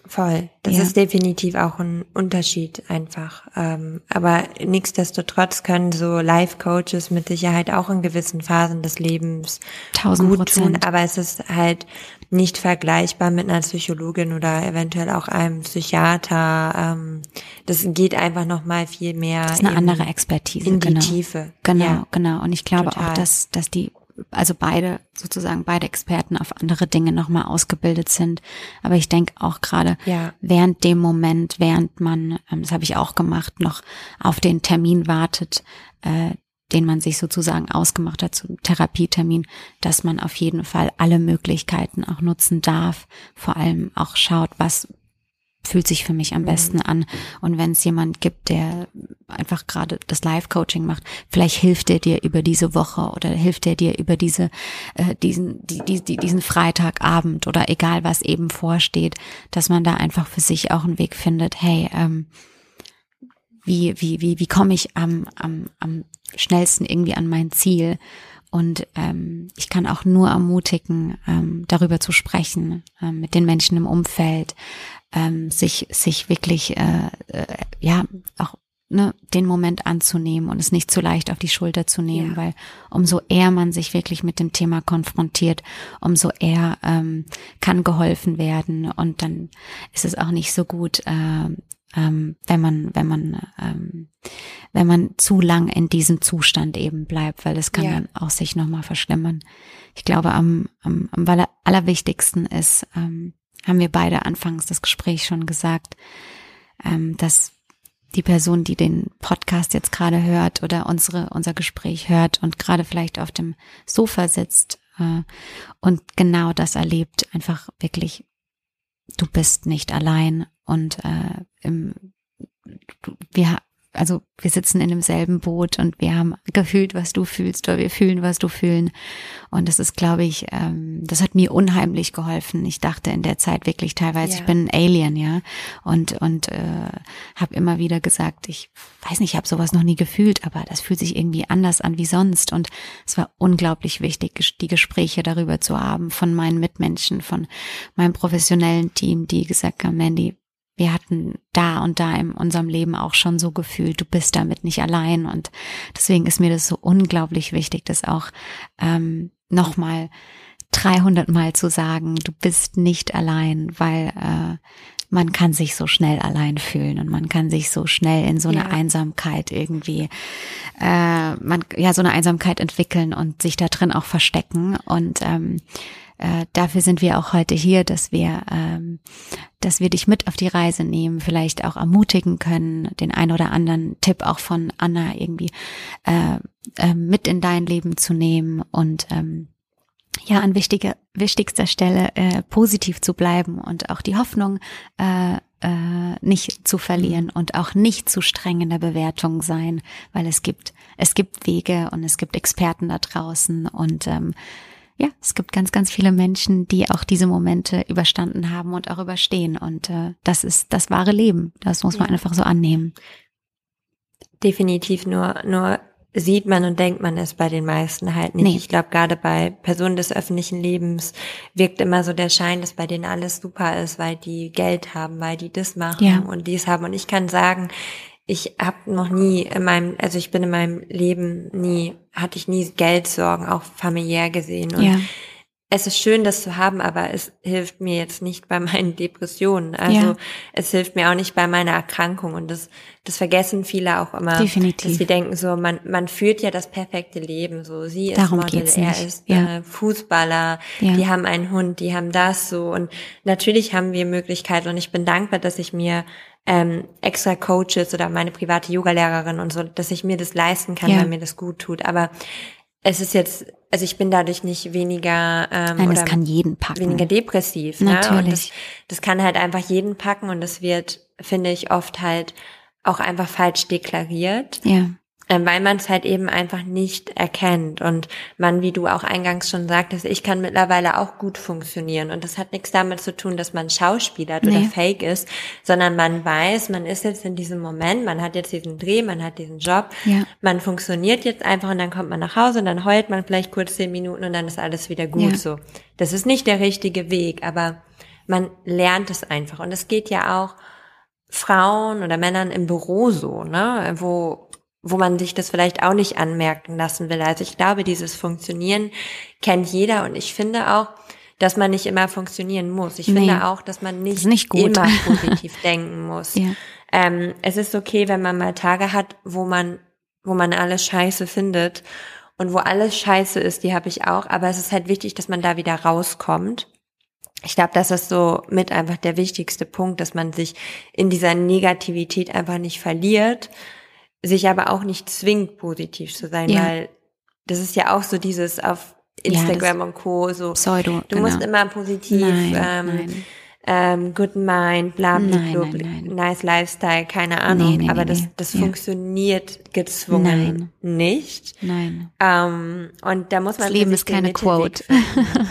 Voll. Das ja. ist definitiv auch ein Unterschied einfach. Ähm, aber nichtsdestotrotz können so Life-Coaches mit Sicherheit auch in gewissen Phasen des Lebens Tausend gut tun. Aber es ist halt nicht vergleichbar mit einer Psychologin oder eventuell auch einem Psychiater. Ähm, das geht einfach noch mal viel mehr. Das ist eine andere Expertise. In die genau. Tiefe. Genau, ja. genau. Und ich glaube Total. auch, dass, dass die also beide sozusagen beide Experten auf andere Dinge nochmal ausgebildet sind. Aber ich denke auch gerade ja. während dem Moment, während man, ähm, das habe ich auch gemacht, noch auf den Termin wartet, äh, den man sich sozusagen ausgemacht hat zum Therapietermin, dass man auf jeden Fall alle Möglichkeiten auch nutzen darf. Vor allem auch schaut, was fühlt sich für mich am mhm. besten an. Und wenn es jemand gibt, der einfach gerade das Live-Coaching macht, vielleicht hilft er dir über diese Woche oder hilft er dir über diese, äh, diesen, die, die, diesen Freitagabend oder egal was eben vorsteht, dass man da einfach für sich auch einen Weg findet, hey, ähm, wie, wie, wie, wie komme ich am, am, am schnellsten irgendwie an mein Ziel? Und ähm, ich kann auch nur ermutigen, ähm, darüber zu sprechen, ähm, mit den Menschen im Umfeld, ähm, sich, sich wirklich, äh, äh, ja, auch ne, den Moment anzunehmen und es nicht zu leicht auf die Schulter zu nehmen, ja. weil umso eher man sich wirklich mit dem Thema konfrontiert, umso eher ähm, kann geholfen werden und dann ist es auch nicht so gut, äh, ähm, wenn man, wenn man, ähm, wenn man zu lang in diesem Zustand eben bleibt, weil es kann ja. dann auch sich nochmal verschlimmern. Ich glaube, am, am, am allerwichtigsten ist, ähm, haben wir beide anfangs das Gespräch schon gesagt, ähm, dass die Person, die den Podcast jetzt gerade hört oder unsere, unser Gespräch hört und gerade vielleicht auf dem Sofa sitzt äh, und genau das erlebt, einfach wirklich, du bist nicht allein und äh, im, wir also wir sitzen in demselben Boot und wir haben gefühlt, was du fühlst, oder wir fühlen, was du fühlen. Und das ist, glaube ich, ähm, das hat mir unheimlich geholfen. Ich dachte in der Zeit wirklich teilweise, ja. ich bin ein Alien, ja. Und und äh, habe immer wieder gesagt, ich weiß nicht, ich habe sowas noch nie gefühlt, aber das fühlt sich irgendwie anders an wie sonst. Und es war unglaublich wichtig, die Gespräche darüber zu haben von meinen Mitmenschen, von meinem professionellen Team, die gesagt haben, Mandy, wir hatten da und da in unserem Leben auch schon so gefühlt, du bist damit nicht allein. Und deswegen ist mir das so unglaublich wichtig, das auch ähm, nochmal 300 Mal zu sagen, du bist nicht allein, weil äh, man kann sich so schnell allein fühlen und man kann sich so schnell in so eine ja. Einsamkeit irgendwie, äh, man ja so eine Einsamkeit entwickeln und sich da drin auch verstecken und ähm, äh, dafür sind wir auch heute hier, dass wir, ähm, dass wir dich mit auf die Reise nehmen, vielleicht auch ermutigen können, den ein oder anderen Tipp auch von Anna irgendwie äh, äh, mit in dein Leben zu nehmen und ähm, ja an wichtiger wichtigster Stelle äh, positiv zu bleiben und auch die Hoffnung äh, äh, nicht zu verlieren mhm. und auch nicht zu streng in der Bewertung sein, weil es gibt es gibt Wege und es gibt Experten da draußen und ähm, ja, es gibt ganz, ganz viele Menschen, die auch diese Momente überstanden haben und auch überstehen. Und äh, das ist das wahre Leben. Das muss man ja. einfach so annehmen. Definitiv nur, nur sieht man und denkt man es bei den meisten halt nicht. Nee. Ich glaube, gerade bei Personen des öffentlichen Lebens wirkt immer so der Schein, dass bei denen alles super ist, weil die Geld haben, weil die das machen ja. und dies haben. Und ich kann sagen, ich habe noch nie in meinem, also ich bin in meinem Leben nie, hatte ich nie Geldsorgen, auch familiär gesehen. Und ja. es ist schön, das zu haben, aber es hilft mir jetzt nicht bei meinen Depressionen. Also ja. es hilft mir auch nicht bei meiner Erkrankung. Und das, das vergessen viele auch immer. Definitiv. Dass sie denken so, man, man führt ja das perfekte Leben. So, sie ist Darum Model, er ist ja. äh, Fußballer, die haben einen Hund, die haben das so. Und natürlich haben wir Möglichkeiten und ich bin dankbar, dass ich mir ähm, extra Coaches oder meine private Yogalehrerin und so, dass ich mir das leisten kann, ja. weil mir das gut tut. Aber es ist jetzt, also ich bin dadurch nicht weniger ähm, Nein, oder kann jeden packen. weniger depressiv. Natürlich. Ne? Und das, das kann halt einfach jeden packen und das wird, finde ich, oft halt auch einfach falsch deklariert. Ja. Ähm, weil man es halt eben einfach nicht erkennt. Und man, wie du auch eingangs schon sagtest, ich kann mittlerweile auch gut funktionieren. Und das hat nichts damit zu tun, dass man Schauspieler nee. oder Fake ist, sondern man weiß, man ist jetzt in diesem Moment, man hat jetzt diesen Dreh, man hat diesen Job, ja. man funktioniert jetzt einfach und dann kommt man nach Hause und dann heult man vielleicht kurz zehn Minuten und dann ist alles wieder gut ja. so. Das ist nicht der richtige Weg, aber man lernt es einfach. Und es geht ja auch Frauen oder Männern im Büro so, ne, wo wo man sich das vielleicht auch nicht anmerken lassen will. Also ich glaube, dieses Funktionieren kennt jeder und ich finde auch, dass man nicht immer funktionieren muss. Ich nee, finde auch, dass man nicht, nicht immer positiv denken muss. Ja. Ähm, es ist okay, wenn man mal Tage hat, wo man, wo man alles scheiße findet und wo alles scheiße ist, die habe ich auch. Aber es ist halt wichtig, dass man da wieder rauskommt. Ich glaube, das ist so mit einfach der wichtigste Punkt, dass man sich in dieser Negativität einfach nicht verliert, sich aber auch nicht zwingt, positiv zu sein, ja. weil das ist ja auch so dieses auf Instagram ja, und Co. so Pseudo. Du genau. musst immer positiv nein, ähm, nein. ähm, good mind, bla bla, bla nice lifestyle, keine Ahnung. Nee, nee, aber nee, das, das ja. funktioniert gezwungen Nein. nicht. Nein. Ähm, und da muss man das Leben ist keine Quote.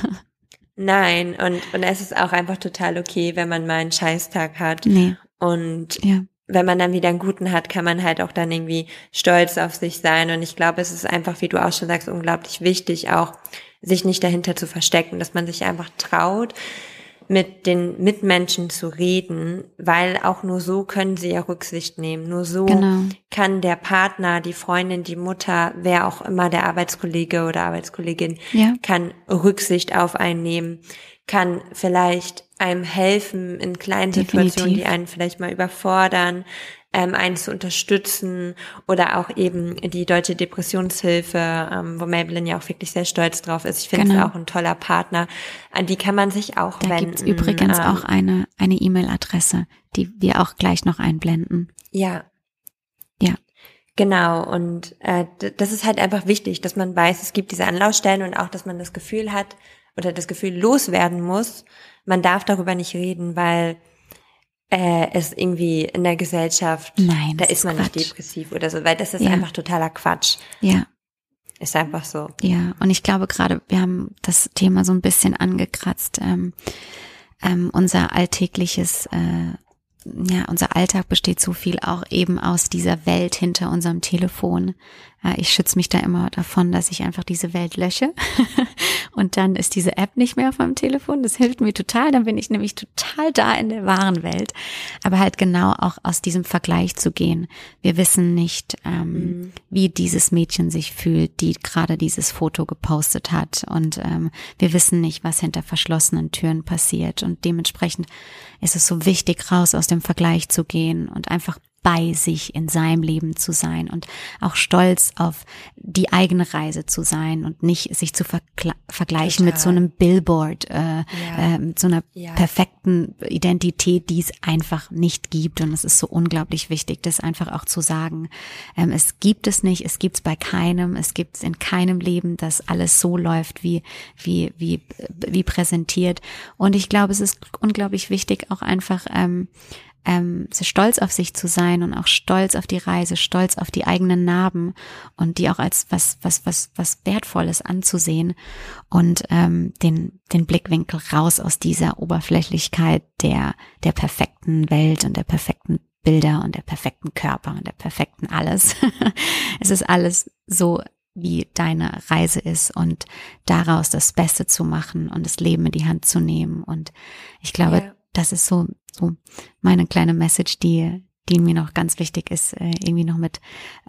Nein, und, und es ist auch einfach total okay, wenn man mal einen Scheißtag hat. Nee. Und ja. Wenn man dann wieder einen guten hat, kann man halt auch dann irgendwie stolz auf sich sein. Und ich glaube, es ist einfach, wie du auch schon sagst, unglaublich wichtig, auch sich nicht dahinter zu verstecken, dass man sich einfach traut, mit den Mitmenschen zu reden, weil auch nur so können sie ja Rücksicht nehmen. Nur so genau. kann der Partner, die Freundin, die Mutter, wer auch immer der Arbeitskollege oder Arbeitskollegin, ja. kann Rücksicht auf einen nehmen, kann vielleicht einem helfen in kleinen Definitiv. Situationen, die einen vielleicht mal überfordern, ähm, einen zu unterstützen oder auch eben die Deutsche Depressionshilfe, ähm, wo Maybelline ja auch wirklich sehr stolz drauf ist. Ich finde genau. es auch ein toller Partner. An die kann man sich auch da wenden. Da gibt's übrigens ähm, auch eine eine E-Mail-Adresse, die wir auch gleich noch einblenden. Ja. Ja. Genau, und äh, das ist halt einfach wichtig, dass man weiß, es gibt diese Anlaufstellen und auch, dass man das Gefühl hat oder das Gefühl loswerden muss, man darf darüber nicht reden, weil äh, es irgendwie in der Gesellschaft, Nein, da ist man Quatsch. nicht depressiv oder so, weil das ist ja. einfach totaler Quatsch. Ja. Ist einfach so. Ja, und ich glaube gerade, wir haben das Thema so ein bisschen angekratzt. Ähm, ähm, unser alltägliches äh, ja, unser Alltag besteht so viel auch eben aus dieser Welt hinter unserem Telefon. Ich schütze mich da immer davon, dass ich einfach diese Welt lösche und dann ist diese App nicht mehr auf meinem Telefon. Das hilft mir total. Dann bin ich nämlich total da in der wahren Welt. Aber halt genau auch aus diesem Vergleich zu gehen. Wir wissen nicht, ähm, mhm. wie dieses Mädchen sich fühlt, die gerade dieses Foto gepostet hat. Und ähm, wir wissen nicht, was hinter verschlossenen Türen passiert. Und dementsprechend ist es so wichtig, raus aus dem Vergleich zu gehen und einfach bei sich in seinem Leben zu sein und auch stolz auf die eigene Reise zu sein und nicht sich zu vergleichen Total. mit so einem Billboard, äh, ja. äh, mit so einer ja. perfekten Identität, die es einfach nicht gibt. Und es ist so unglaublich wichtig, das einfach auch zu sagen. Ähm, es gibt es nicht, es gibt es bei keinem, es gibt es in keinem Leben, dass alles so läuft, wie, wie, wie, wie präsentiert. Und ich glaube, es ist unglaublich wichtig, auch einfach ähm, ähm, stolz auf sich zu sein und auch stolz auf die Reise, stolz auf die eigenen Narben und die auch als was was was was wertvolles anzusehen und ähm, den den Blickwinkel raus aus dieser Oberflächlichkeit der der perfekten Welt und der perfekten Bilder und der perfekten Körper und der perfekten alles. es ist alles so wie deine Reise ist und daraus das Beste zu machen und das Leben in die Hand zu nehmen. Und ich glaube, ja. das ist so so meine kleine Message, die, die mir noch ganz wichtig ist, äh, irgendwie noch mit,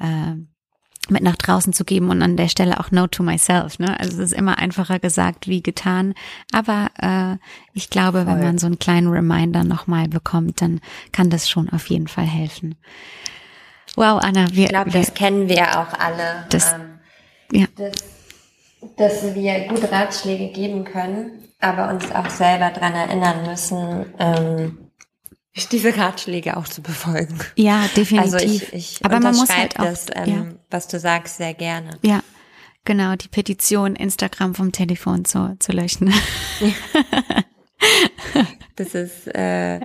äh, mit nach draußen zu geben und an der Stelle auch No to myself. Ne? Also es ist immer einfacher gesagt wie getan. Aber äh, ich glaube, Voll. wenn man so einen kleinen Reminder nochmal bekommt, dann kann das schon auf jeden Fall helfen. Wow, Anna, wir. Ich glaube, das kennen wir auch alle. Das, ähm, ja. dass, dass wir gute Ratschläge geben können, aber uns auch selber dran erinnern müssen, ähm, diese Ratschläge auch zu befolgen. Ja, definitiv. Also ich, ich Aber man muss halt auch, das, ähm, ja. was du sagst, sehr gerne. Ja, genau, die Petition Instagram vom Telefon zu, zu löschen. das ist äh,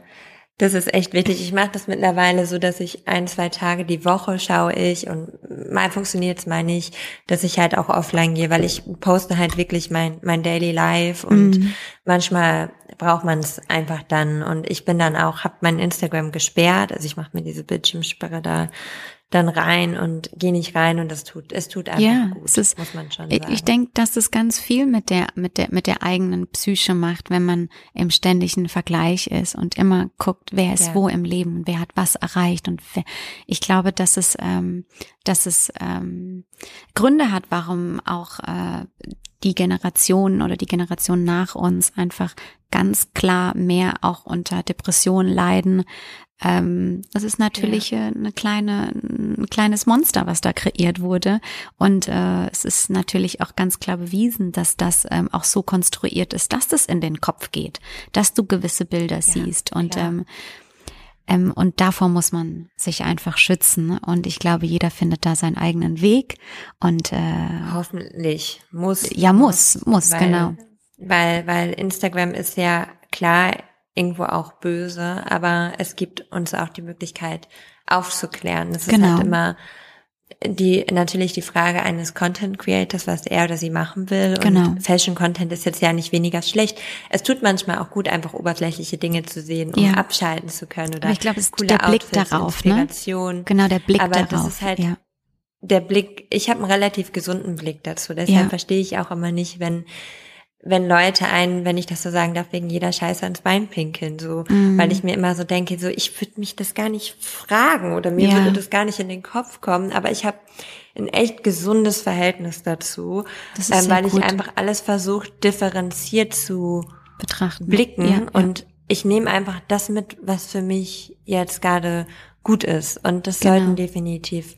das ist echt wichtig. Ich mache das mittlerweile so, dass ich ein, zwei Tage die Woche schaue ich und mal funktioniert es mal nicht, dass ich halt auch offline gehe, weil ich poste halt wirklich mein, mein Daily Life und mhm. manchmal braucht man es einfach dann. Und ich bin dann auch, habe mein Instagram gesperrt, also ich mache mir diese Bildschirmsperre da dann rein und geh nicht rein und das tut, es tut einfach ja, gut, es ist, muss man schon sagen. Ich denke, dass das ganz viel mit der, mit der, mit der eigenen Psyche macht, wenn man im ständigen Vergleich ist und immer guckt, wer ist ja. wo im Leben, wer hat was erreicht und wer, ich glaube, dass es, ähm, dass es ähm, Gründe hat, warum auch äh, die Generationen oder die Generation nach uns einfach ganz klar mehr auch unter Depressionen leiden, ähm, das ist natürlich ja. eine kleine, ein kleines Monster, was da kreiert wurde. Und äh, es ist natürlich auch ganz klar bewiesen, dass das ähm, auch so konstruiert ist, dass das in den Kopf geht, dass du gewisse Bilder ja, siehst. Und ähm, ähm, und davor muss man sich einfach schützen. Und ich glaube, jeder findet da seinen eigenen Weg. Und äh, hoffentlich muss. Ja, muss, muss, weil, genau. Weil, weil Instagram ist ja klar irgendwo auch böse, aber es gibt uns auch die Möglichkeit aufzuklären. Das genau. ist halt immer die natürlich die Frage eines Content Creators, was er oder sie machen will. Genau. Und Fashion Content ist jetzt ja nicht weniger schlecht. Es tut manchmal auch gut, einfach oberflächliche Dinge zu sehen, um ja. abschalten zu können oder Aber ich glaube, es ist der Blick Outfits, darauf, ne? Genau, der Blick Aber darauf. Aber das ist halt ja. der Blick. Ich habe einen relativ gesunden Blick dazu. Deshalb ja. verstehe ich auch immer nicht, wenn wenn Leute einen, wenn ich das so sagen darf, wegen jeder Scheiße ans Bein pinkeln, so, mm. weil ich mir immer so denke, so, ich würde mich das gar nicht fragen oder mir ja. würde das gar nicht in den Kopf kommen, aber ich habe ein echt gesundes Verhältnis dazu, ähm, weil gut. ich einfach alles versuche, differenziert zu betrachten, blicken ja, und ja. ich nehme einfach das mit, was für mich jetzt gerade gut ist und das genau. sollten definitiv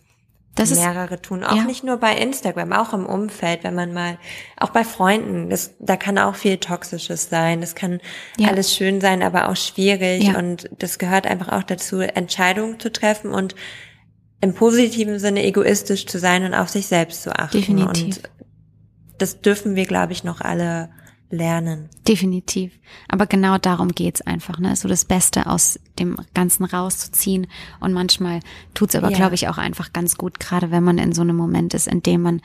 das mehrere ist, tun. Auch ja. nicht nur bei Instagram, auch im Umfeld, wenn man mal, auch bei Freunden, das, da kann auch viel Toxisches sein. Das kann ja. alles schön sein, aber auch schwierig. Ja. Und das gehört einfach auch dazu, Entscheidungen zu treffen und im positiven Sinne egoistisch zu sein und auf sich selbst zu achten. Definitiv. Und das dürfen wir, glaube ich, noch alle lernen. Definitiv. Aber genau darum geht's einfach, ne? So das Beste aus dem Ganzen rauszuziehen. Und manchmal tut's aber, ja. glaube ich, auch einfach ganz gut, gerade wenn man in so einem Moment ist, in dem man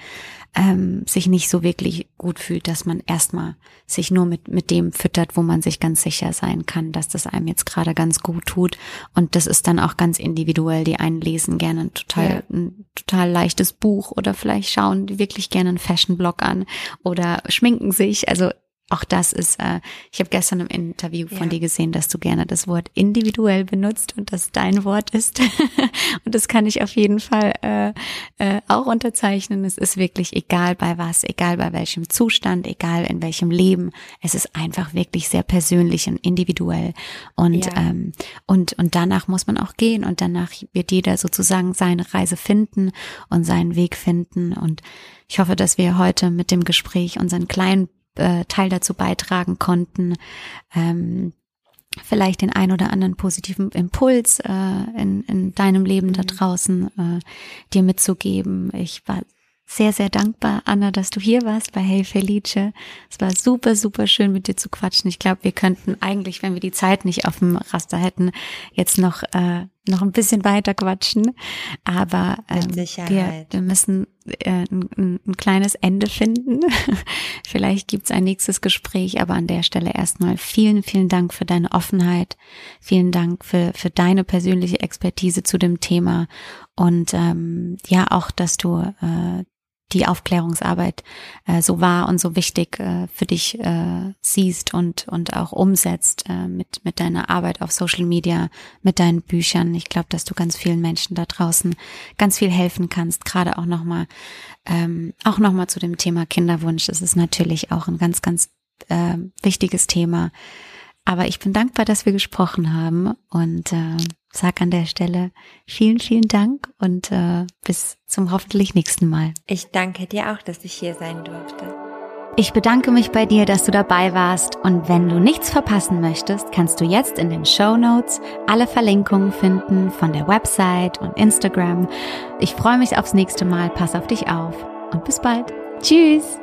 ähm, sich nicht so wirklich gut fühlt, dass man erstmal sich nur mit, mit dem füttert, wo man sich ganz sicher sein kann, dass das einem jetzt gerade ganz gut tut. Und das ist dann auch ganz individuell. Die einen lesen gerne ein total, ja. ein total leichtes Buch oder vielleicht schauen die wirklich gerne einen Fashion-Blog an oder schminken sich. Also auch das ist, äh, ich habe gestern im Interview von ja. dir gesehen, dass du gerne das Wort individuell benutzt und das dein Wort ist. und das kann ich auf jeden Fall äh, äh, auch unterzeichnen. Es ist wirklich egal bei was, egal bei welchem Zustand, egal in welchem Leben. Es ist einfach wirklich sehr persönlich und individuell. Und, ja. ähm, und, und danach muss man auch gehen und danach wird jeder sozusagen seine Reise finden und seinen Weg finden. Und ich hoffe, dass wir heute mit dem Gespräch unseren kleinen äh, Teil dazu beitragen konnten, ähm, vielleicht den ein oder anderen positiven Impuls äh, in, in deinem Leben da mhm. draußen äh, dir mitzugeben. Ich war sehr, sehr dankbar, Anna, dass du hier warst bei Hey Felice. Es war super, super schön mit dir zu quatschen. Ich glaube, wir könnten eigentlich, wenn wir die Zeit nicht auf dem Raster hätten, jetzt noch äh, noch ein bisschen weiter quatschen. Aber ähm, wir, wir müssen äh, ein, ein kleines Ende finden. Vielleicht gibt's ein nächstes Gespräch, aber an der Stelle erstmal vielen, vielen Dank für deine Offenheit. Vielen Dank für, für deine persönliche Expertise zu dem Thema. Und ähm, ja, auch, dass du äh, die Aufklärungsarbeit äh, so wahr und so wichtig äh, für dich äh, siehst und und auch umsetzt äh, mit mit deiner Arbeit auf Social Media, mit deinen Büchern. Ich glaube, dass du ganz vielen Menschen da draußen ganz viel helfen kannst. Gerade auch noch mal ähm, auch noch mal zu dem Thema Kinderwunsch. Das ist natürlich auch ein ganz ganz äh, wichtiges Thema. Aber ich bin dankbar, dass wir gesprochen haben und äh, sag an der Stelle vielen, vielen Dank und äh, bis zum hoffentlich nächsten Mal. Ich danke dir auch, dass ich hier sein durfte. Ich bedanke mich bei dir, dass du dabei warst und wenn du nichts verpassen möchtest, kannst du jetzt in den Show Notes alle Verlinkungen finden von der Website und Instagram. Ich freue mich aufs nächste Mal, pass auf dich auf und bis bald. Tschüss!